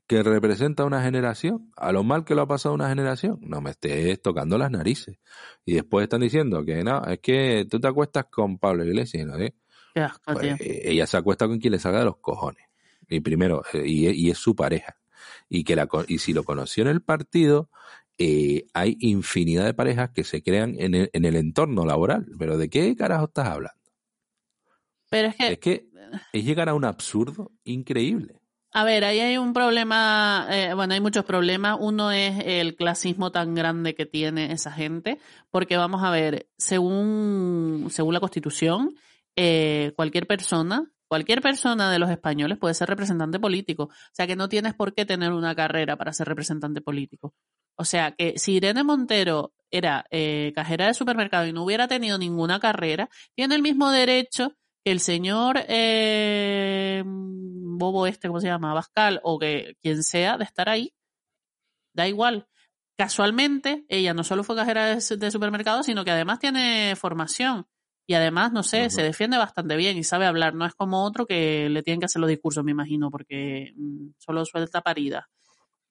que representa una generación, a lo mal que lo ha pasado una generación. No me estés tocando las narices. Y después están diciendo que no, es que tú te acuestas con Pablo Iglesias, ¿no? ¿Eh? Asco, Pues, eh, ella se acuesta con quien le salga de los cojones. Y primero, eh, y, y es su pareja. Y que la y si lo conoció en el partido, eh, hay infinidad de parejas que se crean en el, en el entorno laboral. Pero ¿de qué carajo estás hablando? Pero es que, Es que es llegar a un absurdo increíble. a ver, ahí hay un problema, eh, bueno, hay muchos problemas. Uno es el clasismo tan grande que tiene esa gente, porque vamos a ver, según, según la Constitución, eh, cualquier persona, cualquier persona de los españoles puede ser representante político. O sea que no tienes por qué tener una carrera para ser representante político. O sea que si Irene Montero era eh, cajera de supermercado y no hubiera tenido ninguna carrera, tiene el mismo derecho que el señor eh, Bobo este, ¿cómo se llama? Bascal, o que quien sea, de estar ahí. Da igual. Casualmente, ella no solo fue cajera de, su- de supermercado, sino que además tiene formación. Y además, no sé, se defiende bastante bien y sabe hablar. No es como otro que le tienen que hacer los discursos, me imagino, porque mm, solo suelta parida.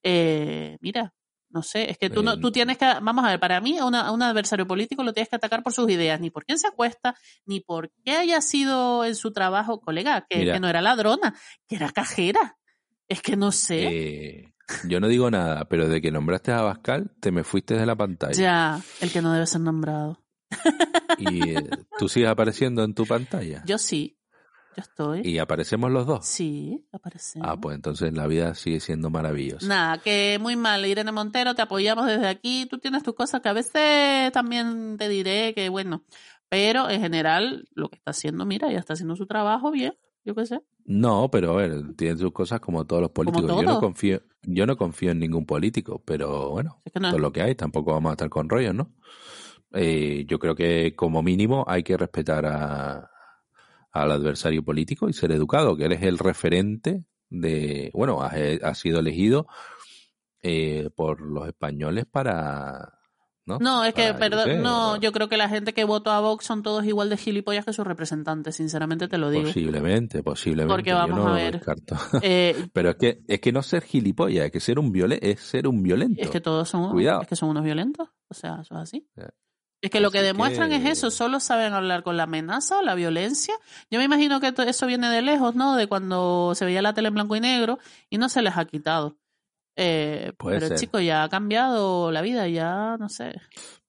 Eh, mira, no sé, es que tú, no, Eh, tú tienes que, vamos a ver, para mí a, una- a un adversario político lo tienes que atacar por sus ideas, ni por quién se acuesta, ni por qué haya sido en su trabajo, colega, que no era ladrona, que era cajera. Es que no sé. Eh, yo no digo nada, pero de que nombraste a Bascal, te me fuiste de la pantalla. Ya, el que no debe ser nombrado. Y eh, tú sigues apareciendo en tu pantalla. Yo sí, yo estoy. Y aparecemos los dos. Sí, aparece. Ah, pues entonces la vida sigue siendo maravillosa. Nada, que muy mal, Irene Montero, te apoyamos desde aquí. Tú tienes tus cosas que a veces también te diré que, bueno, pero en general lo que está haciendo, mira, ya está haciendo su trabajo bien, yo qué sé. No, pero a ver, tiene sus cosas como todos los políticos. Yo no confío, yo no confío en ningún político, pero bueno, Es que no- todo lo que hay, tampoco vamos a estar con rollos, ¿no? Eh, yo creo que como mínimo hay que respetar a, al adversario político y ser educado, que él es el referente de, bueno, ha, ha sido elegido eh, por los españoles para ¿no? No, es que, perdón, no, o- yo creo que la gente que votó a Vox son todos igual de gilipollas que sus representantes, sinceramente te lo digo. Posiblemente, posiblemente. Porque yo vamos no a ver. Eh, (laughs) Pero es que, es que no ser gilipollas, es que ser un es ser un violento. es que todos son, Cuidado. es que son unos violentos, o sea, eso es así. Es que lo que Así demuestran que- es eso, solo saben hablar con la amenaza o la violencia. Yo me imagino que eso viene de lejos, ¿no? De cuando se veía la tele en blanco y negro y no se les ha quitado. Eh, pero ser. chico, ya ha cambiado la vida, ya no sé.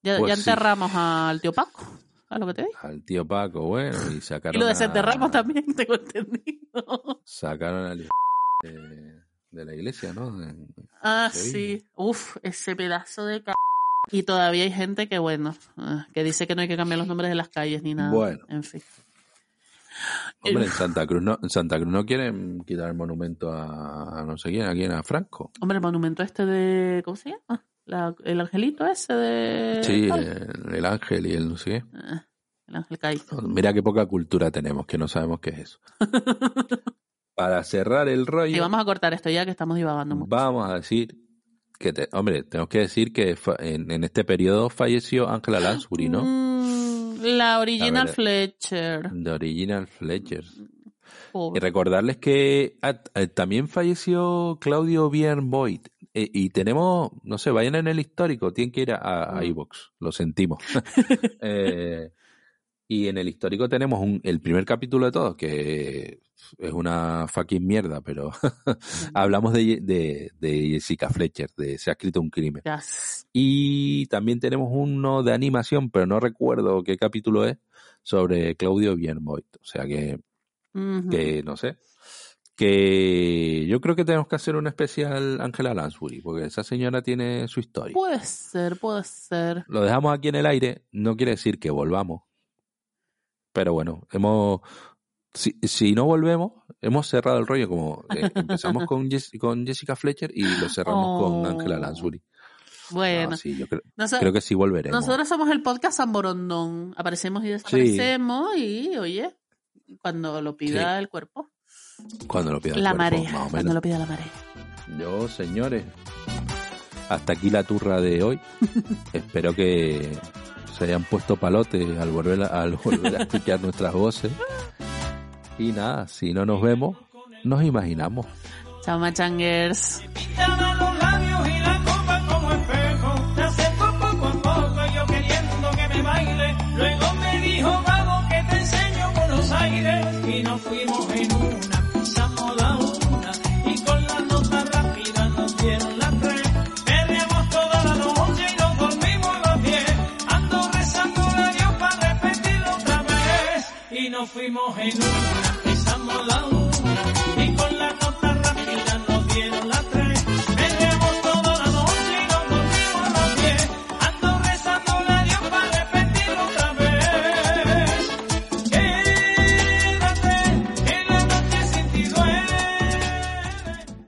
Ya, Pues ya sí. enterramos al tío Paco, ¿sabes lo que te digo? Al tío Paco, bueno, y sacaron Y lo a- desenterramos también, (laughs) tengo entendido. Sacaron al de, de la iglesia, ¿no? De- Ah, sí. Uf, ese pedazo de c... Y todavía hay gente que, bueno, ah, que dice que no hay que cambiar los nombres de las calles ni nada. Bueno. En fin. Hombre, en Santa Cruz no, en Santa Cruz no quieren quitar el monumento a, a no sé quién, a quién, a Franco. Hombre, el monumento este de... ¿Cómo se llama? La- el angelito ese de... Sí, el, el ángel y el no sé qué. Ah, el ángel caído. Mira qué poca cultura tenemos, que no sabemos qué es eso. (laughs) Para cerrar el rollo, Y vamos a cortar esto ya que estamos divagando mucho. vamos a decir que, te- hombre, tenemos que decir que fa- en, en este periodo falleció Angela Lansbury, ¿no? Mm, la original ver. Fletcher. The Original Fletcher. Y recordarles que ah, eh, también falleció Claudio Bien Boyd. Eh, y tenemos, no sé, vayan en el histórico, tienen que ir a, a Mm. iVoox, lo sentimos. (laughs) Eh, y en el histórico tenemos un, el primer capítulo de todos, que es una fucking mierda, pero (laughs) hablamos de, de, de Jessica Fletcher, de Se ha escrito un crimen. Y también tenemos uno de animación, pero no recuerdo qué capítulo es, sobre Claudio Bien Boyd. O sea que que no sé, que yo creo que tenemos que hacer un especial Angela Lansbury, porque esa señora tiene su historia. Puede ser, puede ser. Lo dejamos aquí en el aire, no quiere decir que volvamos, pero bueno, hemos, si, si no volvemos, hemos cerrado el rollo como eh, empezamos con, Jess- con Jessica Fletcher y lo cerramos con Oh. Angela Lansbury. Bueno. No, sí, yo creo, creo que sí volveremos. Nosotros somos el podcast Zamborondón. Aparecemos y desaparecemos y, oye, cuando lo pida Sí. el cuerpo. Cuando lo pida el la cuerpo, marea. más o Cuando menos. lo pida la marea. Yo, señores, hasta aquí la turra de hoy. (laughs) Espero que se hayan puesto palote al volver a, al volver a escuchar nuestras voces. Y nada, si no nos vemos, nos imaginamos. Chao, machangers. Pintaba los labios y la copa como espejo. Te acerco poco a poco y yo queriendo que me baile. Luego me dijo, vamos que te enseño Buenos Aires. Y nos fuimos en una, pisamos la una. Y con la nota rápida nos dieron las tres. Perdíamos toda la noche y nos dormimos a las diez. Ando rezando a Dios para repetirlo otra vez. Y nos fuimos en una, pisamos